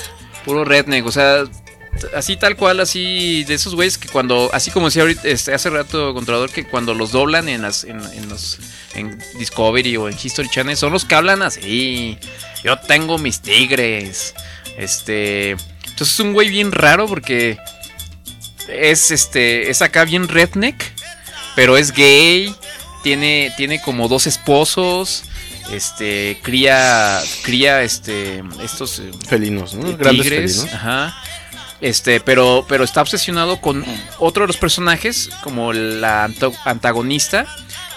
puro redneck, o sea, así tal cual, así de esos güeyes que cuando, así como decía ahorita, este, hace rato Controlador, que cuando los doblan en las, en, en los, en Discovery o en History Channel, son los que hablan así. Yo tengo mis tigres. Este, entonces es un güey bien raro porque es este, es acá bien redneck, pero es gay, tiene, tiene como dos esposos. Este cría cría este estos eh, Felinos, ¿no? eh, Grandes tigres, felinos. ajá. Este, pero, pero está obsesionado con otro de los personajes, como la antagonista.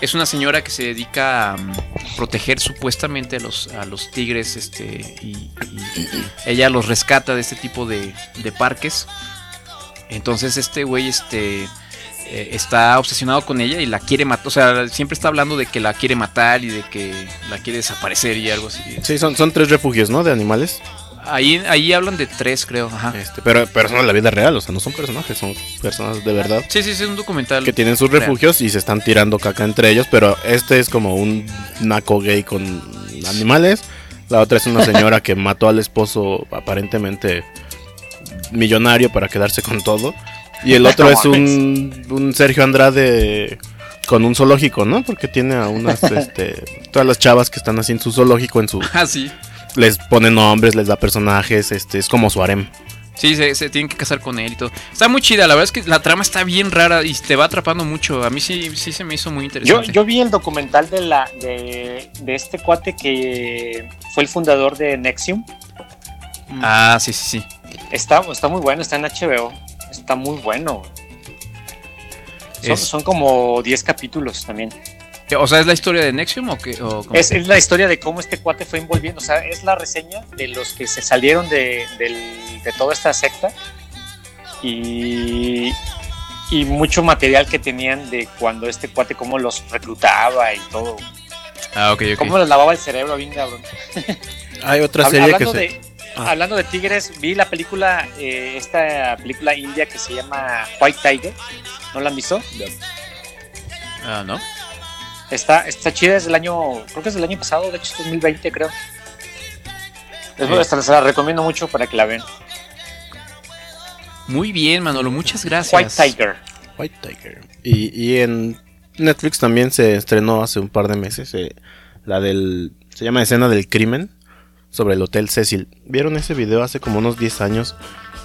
Es una señora que se dedica a mm, proteger supuestamente a los, a los tigres, este, y, y ella los rescata de este tipo de, de parques. Entonces este güey, este, eh, está obsesionado con ella y la quiere matar. O sea, siempre está hablando de que la quiere matar y de que la quiere desaparecer y algo así. Sí, son, son tres refugios, ¿no? De animales. Ahí, ahí hablan de tres, creo. Ajá. Este, pero, pero son de la vida real, o sea, no son personajes, son personas de verdad. Sí, sí, sí, es un documental. Que tienen sus real. refugios y se están tirando caca entre ellos, pero este es como un naco gay con animales. La otra es una señora que <laughs> mató al esposo aparentemente millonario para quedarse con todo. Y el <laughs> otro No es un, un Sergio Andrade con un zoológico, ¿no? Porque tiene a unas, <laughs> este, todas las chavas que están así en su zoológico, en su, <laughs> Ah, sí. les pone nombres, les da personajes, este, es como su harem. Sí, se, se tienen que casar con él y todo. Está muy chida, la verdad es que la trama está bien rara y te va atrapando mucho. A mí sí, sí se me hizo muy Yo, interesante. yo vi el documental de la de, de este cuate que fue el fundador de Nexium. Ah, sí, sí, sí. Está, está muy bueno, está en HBO. Está muy bueno. Son, Es- son como 10 capítulos también. O sea, ¿es la historia de Nexium o qué? O cómo? Es, es la historia de cómo este cuate fue envolviendo. O sea, es la reseña de los que se salieron de, del- de toda esta secta. Y, y mucho material que tenían de cuando este cuate, cómo los reclutaba y todo. Ah, ok, ok. Cómo les lavaba el cerebro, bien cabrón. Hay otra serie que se... de, Ah. hablando de tigres, vi la película, eh, esta película india que se llama White Tiger. ¿No la han visto? Ah, ¿no? Está, está chida, es del año, creo que es del año pasado, de hecho es 2020 creo. Es, Sí. esta se la recomiendo mucho para que la vean. Muy bien, Manolo, muchas gracias. White Tiger. White Tiger. Y, y en Netflix también se estrenó hace un par de meses eh, la del Se llama Escena del Crimen sobre el Hotel Cecil. ¿Vieron ese video hace como unos 10 años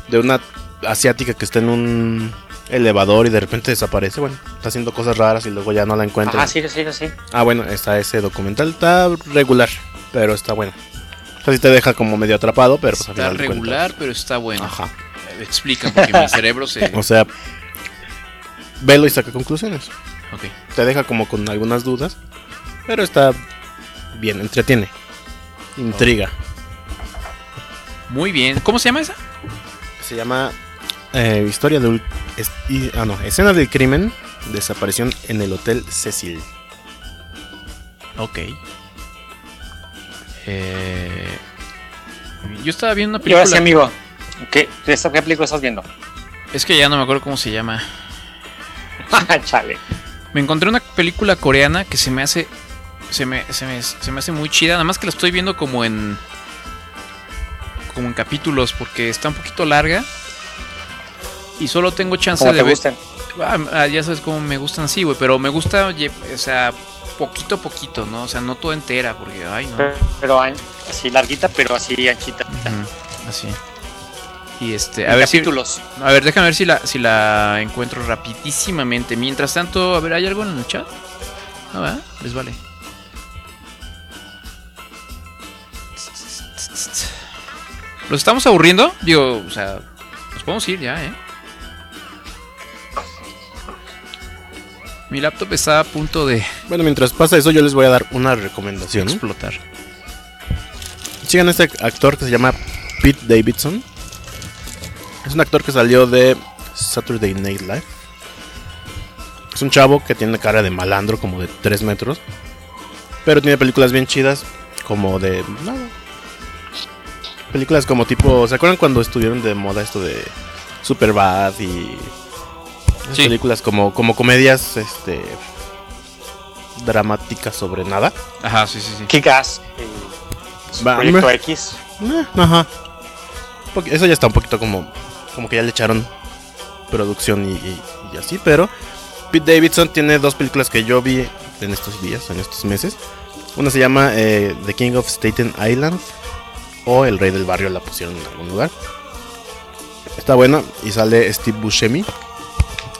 de una asiática que está en un elevador y de repente desaparece? Bueno, está haciendo cosas raras y luego ya no la encuentran. Ah, sí, sí, sí. Ah, bueno, está ese documental. Está regular, pero está bueno. O sea, sí te deja como medio atrapado, pero pues Está regular, pero está bueno. Ajá. Explica, porque mi <laughs> cerebro se. O sea, velo y saca conclusiones. Ok. Te deja como con algunas dudas, pero está bien, entretiene. Intriga. Muy bien. ¿Cómo se llama esa? Se llama eh, Historia de... es- y- ah, no, Escena del crimen, desaparición en el Hotel Cecil. Ok. Eh, yo estaba viendo una Y película. ahora sí, amigo. ¿Qué, ¿De esta qué película estás viendo? Es que ya no me acuerdo cómo se llama. <laughs> Chale. Me encontré una película coreana que se me hace. Se me, se me, se me hace muy chida. Nada más que la estoy viendo como en. Como en capítulos. Porque está un poquito larga. Y solo tengo chance ¿Cómo de te gustan? Ah, ah, ya sabes cómo me gustan así, güey. Pero me gusta, oye, o sea, poquito a poquito, ¿no? O sea, no toda entera. Porque, ay, no. Pero an- así larguita, pero así anchita. Así. Y este, a ver si. capítulos. A ver, déjame ver si la, si la encuentro rapidísimamente. Mientras tanto, a ver, ¿hay algo en el chat? No, ¿verdad? Les vale. ¿Los estamos aburriendo? Digo, o sea, nos podemos ir ya, ¿eh? Mi laptop está a punto de Bueno, mientras pasa eso, yo les voy a dar una recomendación. explotar. Sigan a este actor que se llama Pete Davidson. Es un actor que salió de Saturday Night Live. Es un chavo que tiene cara de malandro, como de 3 metros. Pero tiene películas bien chidas, como de. Nada. Películas como tipo. ¿Se acuerdan cuando estuvieron de moda esto de Superbad y. Sí. películas como, como comedias este dramáticas sobre nada? Ajá, sí, sí, sí. Kick-Ass. Va, Proyecto X. Eh, ajá. Porque eso ya está un poquito como. Como que ya le echaron producción y, y- y así, pero. Pete Davidson tiene dos películas que yo vi en estos días, en estos meses. Una se llama eh, The King of Staten Island. O El Rey del Barrio la pusieron en algún lugar. Está buena y sale Steve Buscemi.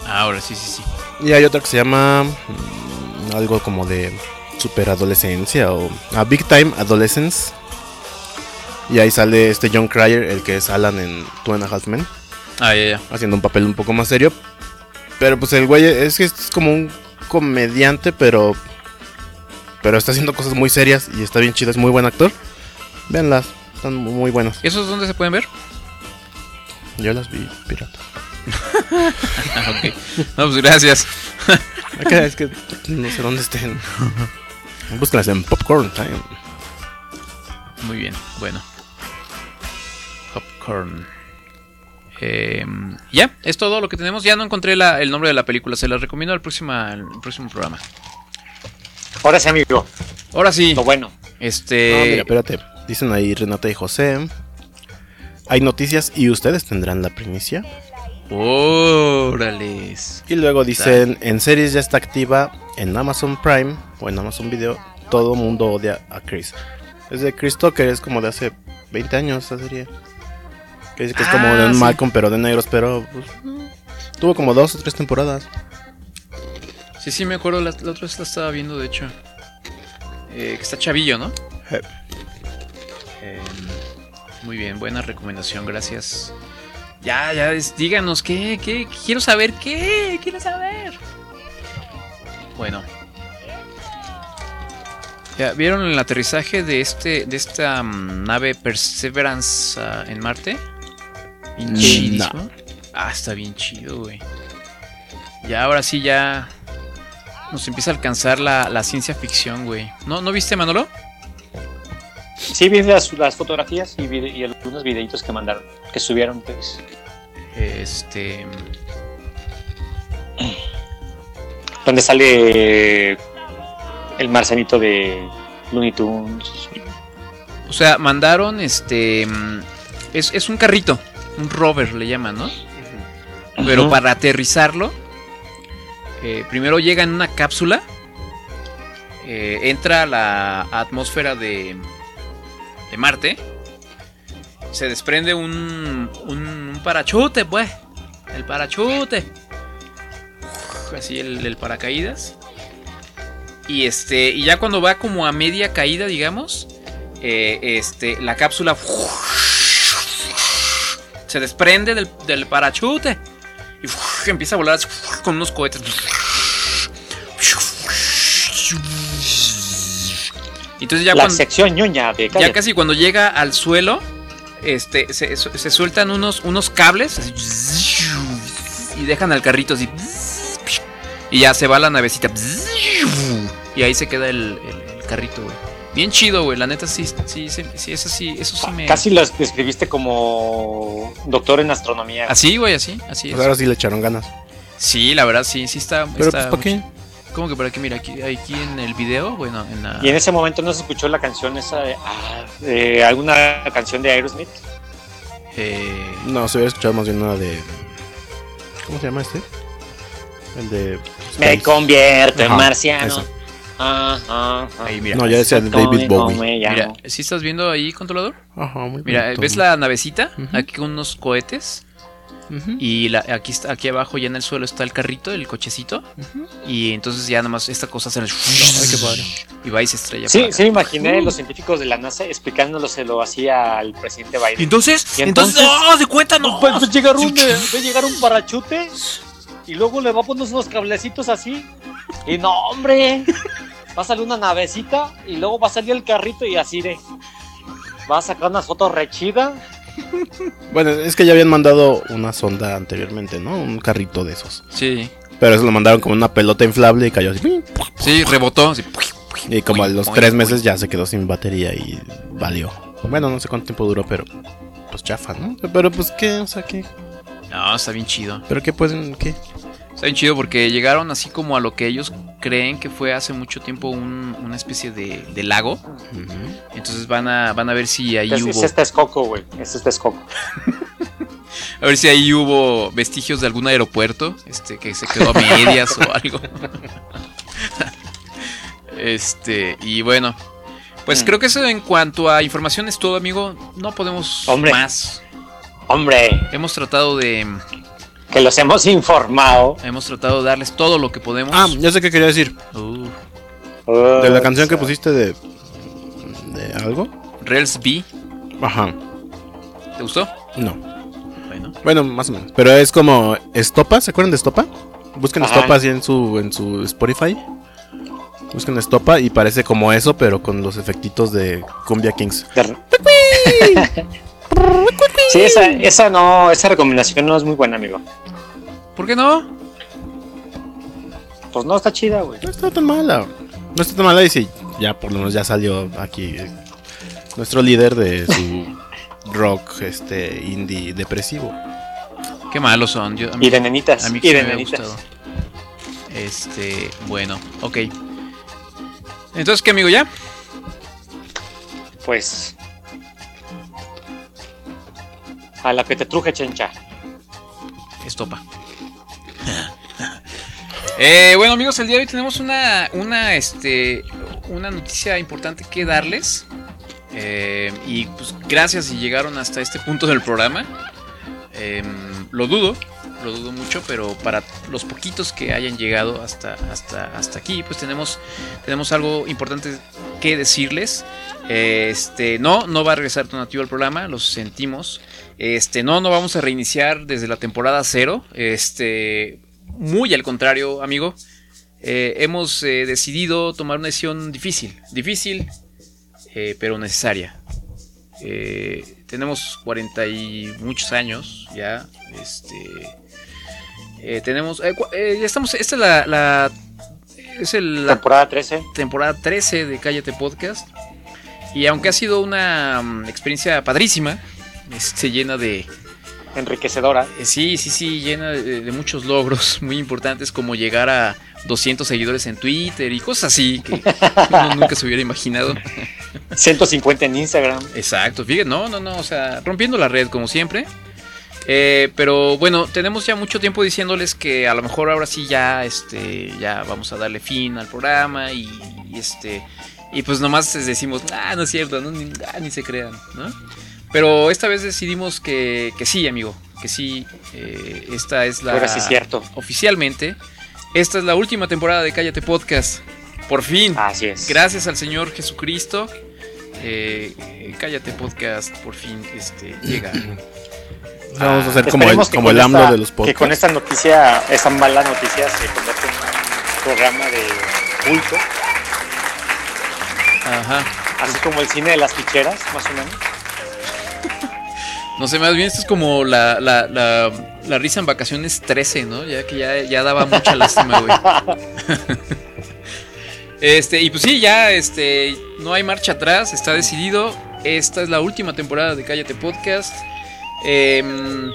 Ahora sí, sí, sí. Y hay otra que se llama. mm, algo como de superadolescencia o. A Big Time Adolescence. Y ahí sale este John Cryer, el que es Alan en Two and a Half Men, Ah, ya, ya. haciendo un papel un poco más serio. Pero pues el güey es que es como un comediante, pero. Pero está haciendo cosas muy serias y está bien chido, es muy buen actor. Véanlas, están muy buenas. ¿Esos dónde se pueden ver? Yo las vi pirata. Ah, <laughs> ok. No, pues gracias. Acá es que no sé dónde estén. Búscalas en Popcorn Time. Muy bien, bueno. Popcorn. Eh, ya, es todo lo que tenemos. Ya no encontré la- el nombre de la película. Se la recomiendo al próximo, al próximo programa. Ahora sí, amigo. Ahora sí. Lo bueno. Este. Ah, mira, espérate. Dicen ahí Renata y José. Hay noticias y ustedes tendrán la primicia. Órales. Y luego dicen, en series ya está activa en Amazon Prime o en Amazon Video. Todo mundo odia a Chris. Es de Chris Tucker, es como de hace 20 años esa serie. Que dice que es como Ah, de un sí. Malcolm pero de negros, pero pues, tuvo como dos o tres temporadas. Sí, sí, me acuerdo. La, la otra vez la estaba viendo, de hecho. Eh, que está chavillo, ¿no? Eh. Eh, muy bien, buena recomendación, gracias. Ya, ya, díganos, ¿qué? ¿Qué? Quiero saber, ¿qué? Quiero saber. Bueno. Ya, ¿vieron el aterrizaje de este de esta mm, nave Perseverance ah, en Marte? Bien Mm, chidísimo. Ah, está bien chido, güey. Ya, ahora sí, ya nos empieza a alcanzar la, la ciencia ficción, güey. ¿No, ¿No viste, Manolo? Sí, vi las, las fotografías y, vi- y algunos videitos que mandaron, que subieron, pues. Este. Donde sale el marcianito de Looney Tunes. O sea, mandaron este. Es, es un carrito, un rover le llaman, ¿no? Pero para aterrizarlo, eh, primero llega en una cápsula. eh, entra a la atmósfera de, de Marte. Se desprende un, un, parachute, pues. El parachute. Así el, paracaídas. Y este. Y ya cuando va como a media caída, digamos. eh, este. La cápsula. Se desprende del, del parachute. Y empieza a volar con unos cohetes. Entonces ya la cuando, sección ñoña de ya casi cuando llega al suelo, este, se, se sueltan unos, unos cables así, y dejan al carrito así. Y ya se va la navecita. Y ahí se queda el, el- el carrito, güey. Bien chido, güey. La neta sí, sí, sí, sí, eso sí, eso sí me. Casi lo describiste como doctor en astronomía. Así, güey, así, así es. Pues ahora sí le echaron ganas. Sí, la verdad, sí, sí está. Pero está pues, ¿para qué? ¿Cómo que para qué? Mira, aquí, aquí en el video, bueno, en la. Y en ese momento no se escuchó la canción esa de, ah, de alguna canción de Aerosmith. eh, No, se hubiera escuchado más bien una de. ¿Cómo se llama este? El de. Me convierto en Ajá, marciano. esa. Ah, ah, ah. ahí, mira. No, ya decía de David ¿Cómo Bowie. Mira, ¿sí estás viendo ahí, controlador? Ajá, muy Mira, bonito. ¿ves la navecita? Ujú. Aquí con unos cohetes. Y la- aquí, está, aquí abajo, ya en el suelo, está el carrito, el cochecito. Y entonces ya nada más esta cosa hace el... Ay, qué padre. Y va y se estrella. Sí, sí, me imaginé los científicos de la NASA explicándoselo así al presidente Biden. entonces, Y entonces, entonces- ¡oh, de cuenta, no! Pues, pues llegar un, de, de llegar un parachute y luego le va a poner unos cablecitos así. Y no, hombre, va a salir una navecita y luego va a salir el carrito y así de. Va a sacar unas fotos re chidas. <laughs> Bueno, es que ya habían mandado una sonda anteriormente, ¿no? Un carrito de esos. Sí, Pero eso lo mandaron como una pelota inflable y cayó así. sí, rebotó. así. Y como a los tres meses ya se quedó sin batería y valió. Bueno, no sé cuánto tiempo duró, pero pues chafa, ¿no? Pero pues qué, o sea, qué. No, está bien chido. Pero qué pueden, qué. Está bien chido porque llegaron así como a lo que ellos creen que fue hace mucho tiempo un- una especie de, de lago. Entonces van a, van a ver si ahí Es, hubo... es este escoco, güey. Es este escoco. <laughs> A ver si ahí hubo vestigios de algún aeropuerto, este, que se quedó a medias o <laughs> algo. Este, y bueno, pues Mm. creo que eso en cuanto a información es todo, amigo. No podemos Hombre. más. Hombre, Hemos tratado de que los hemos informado. hemos tratado de darles todo lo que podemos. Ah, ya sé qué quería decir. Uh, De la canción que pusiste de. de algo. Rails B, Ajá. ¿te gustó? No. Bueno. Bueno, más o menos. Pero es como Estopa, ¿se acuerdan de Estopa? Busquen Ajá. Estopa así en su en su Spotify. Busquen Estopa y parece como eso, pero con los efectitos de Cumbia Kings. <laughs> Sí, esa, esa no, esa recomendación no es muy buena, amigo. ¿Por qué no? Pues no está chida, güey. No está tan mala. No está tan mala y sí, ya por lo menos ya salió aquí eh, nuestro líder de su <laughs> rock este indie depresivo. Qué malos son. Yo, a mí- Y de nenitas. A mí y de me había nenitas. gustado. Este, bueno, ok. Entonces, ¿qué amigo ya? Pues. A la que te truje, chencha. Estopa. <laughs> Eh, bueno amigos, el día de hoy tenemos una, una, este, una noticia importante que darles. Eh, y pues gracias si llegaron hasta este punto del programa. Em, lo dudo, lo dudo mucho, pero para los poquitos que hayan llegado hasta, hasta, hasta aquí, pues tenemos, tenemos algo importante que decirles. Este, no, no va a regresar Tonativo al programa, lo sentimos. Este, no, no vamos a reiniciar desde la temporada cero. Este, muy al contrario, amigo. Eh, hemos eh, decidido tomar una decisión difícil, difícil, eh, pero necesaria. Eh, tenemos 40 y muchos años ya. Este, eh, tenemos, ya estamos, esta es la, la- es el, la Temporada 13. temporada 13 de Cállate Podcast. Y aunque ha sido una mm, experiencia padrísima, este, llena de, Enriquecedora. eh, Sí, sí, sí, llena de, de muchos logros <laughs> muy importantes como llegar a 200 seguidores en Twitter y cosas así que uno <laughs> nunca se hubiera imaginado. 150 en Instagram. Exacto, fíjate, no, no, no, o sea, rompiendo la red como siempre. Eh, pero bueno, tenemos ya mucho tiempo diciéndoles que a lo mejor ahora sí ya, este, ya vamos a darle fin al programa y, y, este, y pues nomás les decimos, ah, no es cierto, no, ni, ah, ni se crean, ¿no? Pero esta vez decidimos que, que sí, amigo, que sí, eh, esta es la... Ahora sí es cierto. Oficialmente, esta es la última temporada de Cállate Podcast. Por fin. Así es. Gracias al Señor Jesucristo. eh, eh, Cállate Podcast, por fin, este, llega. <clears throat> Vamos a hacer como el, que como el AMLO esta- de los Que podcasts. con esta noticia, esa mala noticia, se convierte en un programa de culto. Ajá. Así como el cine de las ficheras, más o menos. No sé, más bien esto es como la, la, la, la risa en vacaciones 13, ¿no? Ya que ya, ya daba mucha lástima, güey. <laughs> Este, y pues sí, ya este, no hay marcha atrás, está decidido. Esta es la última temporada de Cállate Podcast. Em,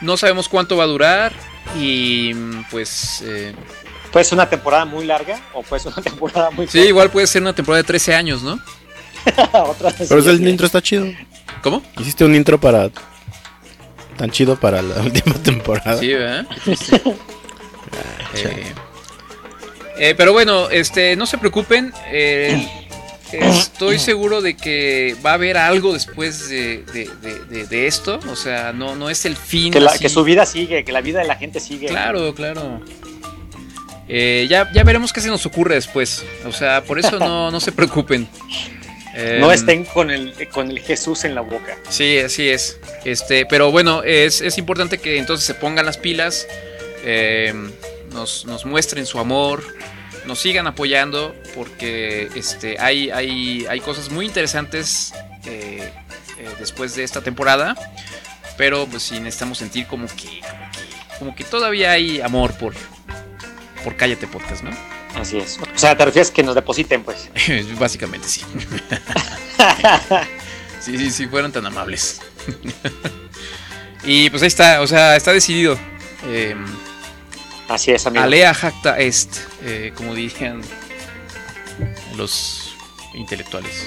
no sabemos cuánto va a durar. Y pues. eh, Puede ser una temporada muy larga o puede ser una temporada muy sí, igual puede ser una temporada de 13 años, ¿no? <laughs> Otra. Pero el intro está chido. ¿Cómo? Hiciste un intro para. Tan chido para la <laughs> última temporada. Sí, ¿verdad? Eh, eh, pero bueno, este, no se preocupen. eh, estoy seguro de que va a haber algo después de, de- de- de- de esto. O sea, no, no es el fin. Que, la- así. que su vida sigue, que la vida de la gente sigue. Claro, claro. Eh, ya, ya veremos qué se nos ocurre después. O sea, por eso no, no se preocupen. No Em, estén con el, con el Jesús en la boca. Sí, así es. Este, pero bueno, es, es importante que entonces se pongan las pilas, eh, nos, nos muestren su amor, nos sigan apoyando, porque este, hay, hay, hay cosas muy interesantes eh, eh, después de esta temporada. Pero pues sí necesitamos sentir como que, como que, como que todavía hay amor por, por Cállate Podcast, ¿no? Así es. O sea, te refieres que nos depositen, pues. <laughs> Básicamente sí. <laughs> sí, sí, sí, fueron tan amables. y pues ahí está, o sea, está decidido. Eh, Así es, amigo. alea jacta est, eh, como dirían los intelectuales.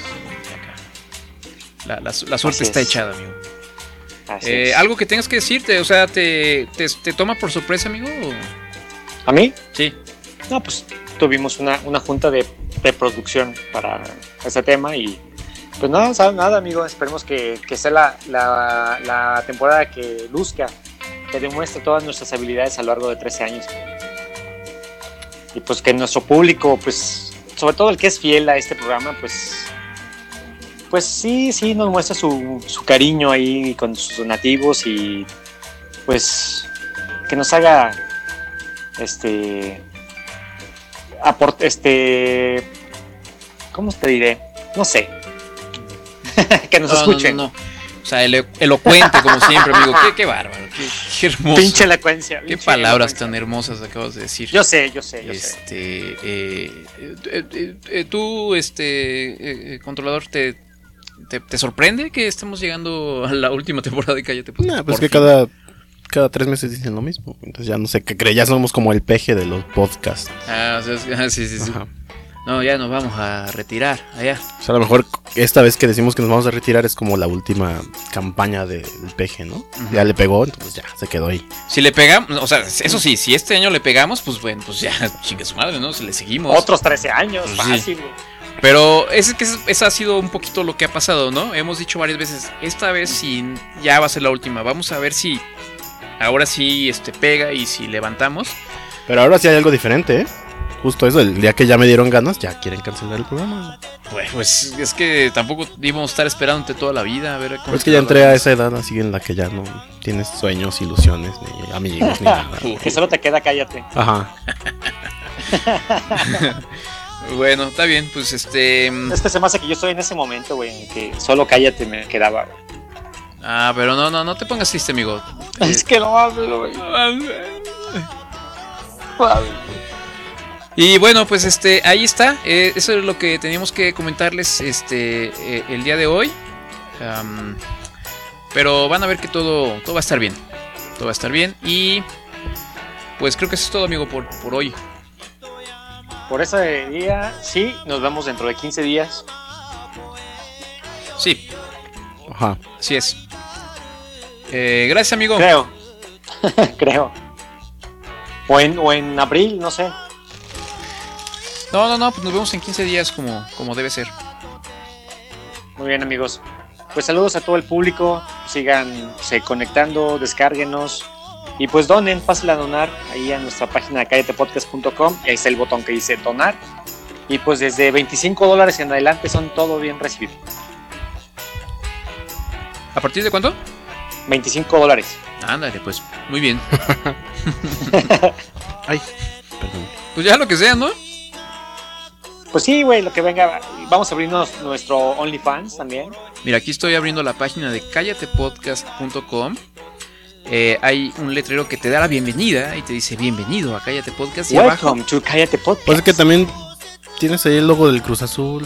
La, la su- la suerte Así está es. echada, amigo. Así Eh, es. algo que tengas que decirte, o sea, ¿te, te, te toma por sorpresa, amigo? ¿A mí? Sí. No, pues tuvimos una, una junta de, producción para ese tema y pues sabe nada, amigo. Esperemos que, que sea la, la, la temporada que luzca, que demuestre todas nuestras habilidades a lo largo de 13 años. Y pues que nuestro público, pues, sobre todo el que es fiel a este programa, pues, pues sí, sí, nos muestra su, su cariño ahí con sus donativos y pues que nos haga este aport este cómo te diré no sé <laughs> que nos No, no, escuchen no, no. O sea, elo- elocuente, como siempre, amigo. <laughs> Qué, qué bárbaro, qué, qué hermoso. pinche elocuencia Qué pinche palabras elocuencia. tan hermosas acabas de decir. yo sé yo sé yo sé este, eh, eh, eh, eh, tú, este, controlador, te, te, te sorprende que estemos llegando a la última temporada de Cállate? Pues, Nah, pues que fin. cada, cada tres meses dicen lo mismo. Entonces ya no sé qué cree. Ya somos como el peje de los podcasts. Ah, o sea, es- <laughs> ah, sí, sí, sí. Ajá. No, ya nos vamos a retirar allá. O sea, a lo mejor esta vez que decimos que nos vamos a retirar es como la última campaña de- del peje, ¿no? Ya le pegó, entonces ya se quedó ahí. Si le pegamos, o sea, eso sí, si este año le pegamos, pues bueno, pues ya, <laughs> chingue su madre, ¿no? Se le seguimos. otros 13 años Pues sí. fácil güey. Pero es que es- esa ha sido un poquito lo que ha pasado, ¿no? Hemos dicho varias veces, esta vez sí ya va a ser la última. Vamos a ver si ahora sí este pega y si levantamos. Pero ahora sí hay algo diferente, ¿eh? Justo eso, el día que ya me dieron ganas, ya quieren cancelar el programa. Pues, pues es que tampoco íbamos a estar esperándote toda la vida a ver cómo Pero es que ya entré a esa edad así en la que ya no tienes sueños, ilusiones, ni amigos, ni nada. <laughs> que solo te queda cállate Ajá. <laughs> Bueno, está bien, pues este es que se me hace que yo estoy en ese momento güey en que solo cállate me quedaba güey. Ah, pero no, no, no te pongas triste, amigo. es que no hablo güey Y bueno, pues este, ahí está. eh, eso es lo que teníamos que comentarles este eh, el día de hoy. Pero van a ver que todo, todo va a estar bien. Todo va a estar bien. Y pues creo que eso es todo, amigo, por, por hoy. por ese día sí nos vemos dentro de 15 días Sí, Ajá. así es. Eh, gracias, amigo. Creo. <laughs> Creo. O en, o en abril, no sé. No, no, no, pues nos vemos en 15 días como, como debe ser. Muy bien, amigos. Pues saludos a todo el público. Sigan se conectando, descárguenos. Y pues donen, pásenla a donar ahí a nuestra página calletepodcast.com. Ahí está el botón que dice donar. Y pues desde 25 dólares en adelante son todo bien recibido. ¿A partir de cuánto? 25 dólares. Ándale, pues, muy bien. <laughs> Ay, perdón. Pues ya lo que sea, ¿no? Pues sí, güey, lo que venga. Vamos a abrirnos nuestro OnlyFans también. Mira, aquí estoy abriendo la página de callatepodcast.com. Eh, hay un letrero que te da la bienvenida y te dice bienvenido a Cállate Podcast. Y abajo, Welcome to Cállate Podcast. Pues es que también tienes ahí el logo del Cruz Azul.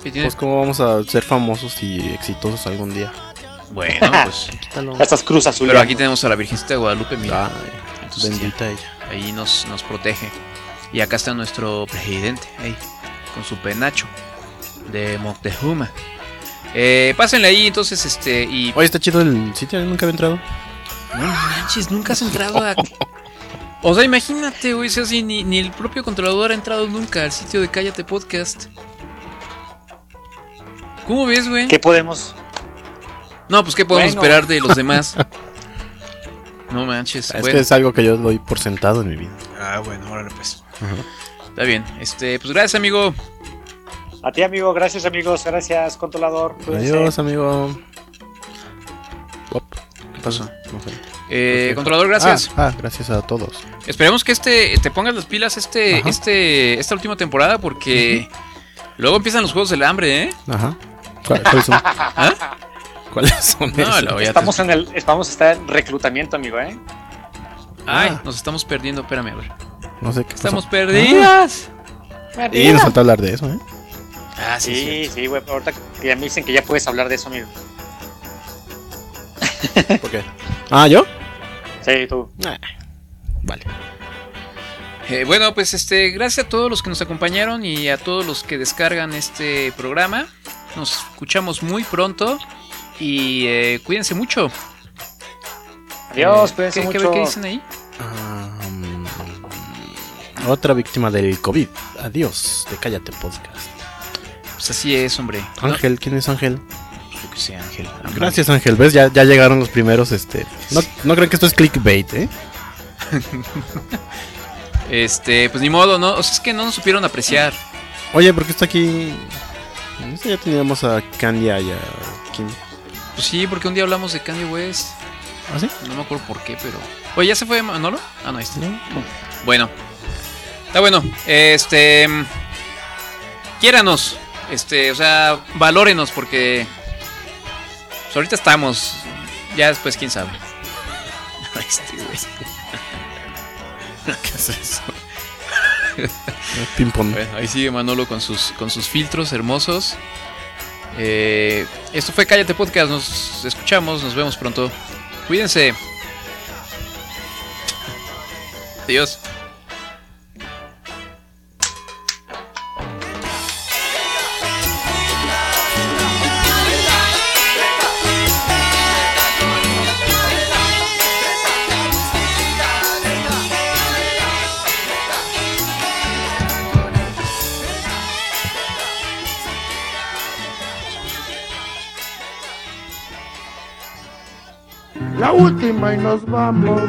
Pues cómo vamos a ser famosos y exitosos algún día. Bueno, pues. <laughs> Estas cruz azules. Pero aquí tenemos a la Virgencita de Guadalupe, mira. Ay, Entonces, bendita ella. ahí nos, nos protege. Y acá está nuestro presidente, ahí, con su penacho de Moctezuma. Eh, pásenle ahí, entonces, este, y... Oye, está chido el sitio, nunca había entrado. No manches, nunca has entrado a... <laughs> O sea, imagínate, güey, si así, ni, ni el propio controlador ha entrado nunca al sitio de Cállate Podcast. ¿Cómo ves, güey? ¿Qué podemos? No, pues, ¿qué podemos Bueno. esperar de los <laughs> demás? No manches, Es bueno. que es algo que yo doy por sentado en mi vida. Ah, bueno, órale, pues. Está bien, este, pues gracias, amigo. A ti, amigo. Gracias, amigos. Gracias, controlador. Cuídense. Adiós, amigo. Op, ¿Qué pasó? No sé. Eh, Ok. controlador, gracias. Ah, ah, gracias a todos. Esperemos que este te pongas las pilas este, Ajá. este, esta última temporada porque luego empiezan los juegos del hambre, ¿eh? Ajá. ¿Cuál- ¿Cuáles son? <laughs> ¿Ah? ¿Cuáles son? No, esos? luego ya Estamos te- en el, estamos está en reclutamiento, amigo, ¿eh? Ay, Ah. nos estamos perdiendo, espérame, a ver. No sé qué pasó. Estamos perdidas. Y nos falta hablar de eso, ¿eh? Ah, sí, Sí, sí. güey. Ahorita que ya me dicen que ya puedes hablar de eso, amigo. <laughs> ¿Por qué? Ah, ¿yo? Sí, tú. Ah, Vale. Eh, bueno, pues este, gracias a todos los que nos acompañaron y a todos los que descargan este programa. Nos escuchamos muy pronto y eh, cuídense mucho. Adiós, Eh, cuídense ¿qué, mucho. qué dicen ahí? Otra víctima del COVID. Adiós, de Cállate Podcast. Pues así es, hombre. Ángel, ¿quién es Ángel? Yo que sé, Ángel. Gracias, Ángel. ¿Ves? Ya, ya llegaron los primeros, este... No, no creen que esto es clickbait, ¿eh? <laughs> Este, pues ni modo, ¿no? O sea, es que no nos supieron apreciar. Oye, ¿por qué está aquí? Ya teníamos a Kanye y a... ¿Quién? Pues sí, porque un día hablamos de Kanye West. ¿Ah, sí? No me acuerdo por qué, pero. Oye, ¿ya se fue Manolo? Ah, no, ahí está. No. Bueno. Está bueno. Este. Quiéranos. Este, o sea, valórenos porque. Pues ahorita estamos. Ya después, quién sabe. <laughs> Este, güey. <laughs> ¿Qué es eso? Ping pong. Bueno, ahí sigue Manolo con sus, con sus filtros hermosos. Eh, esto fue Cállate Podcast. Nos escuchamos, nos vemos pronto. Cuídense. Adiós. la última y nos vamos.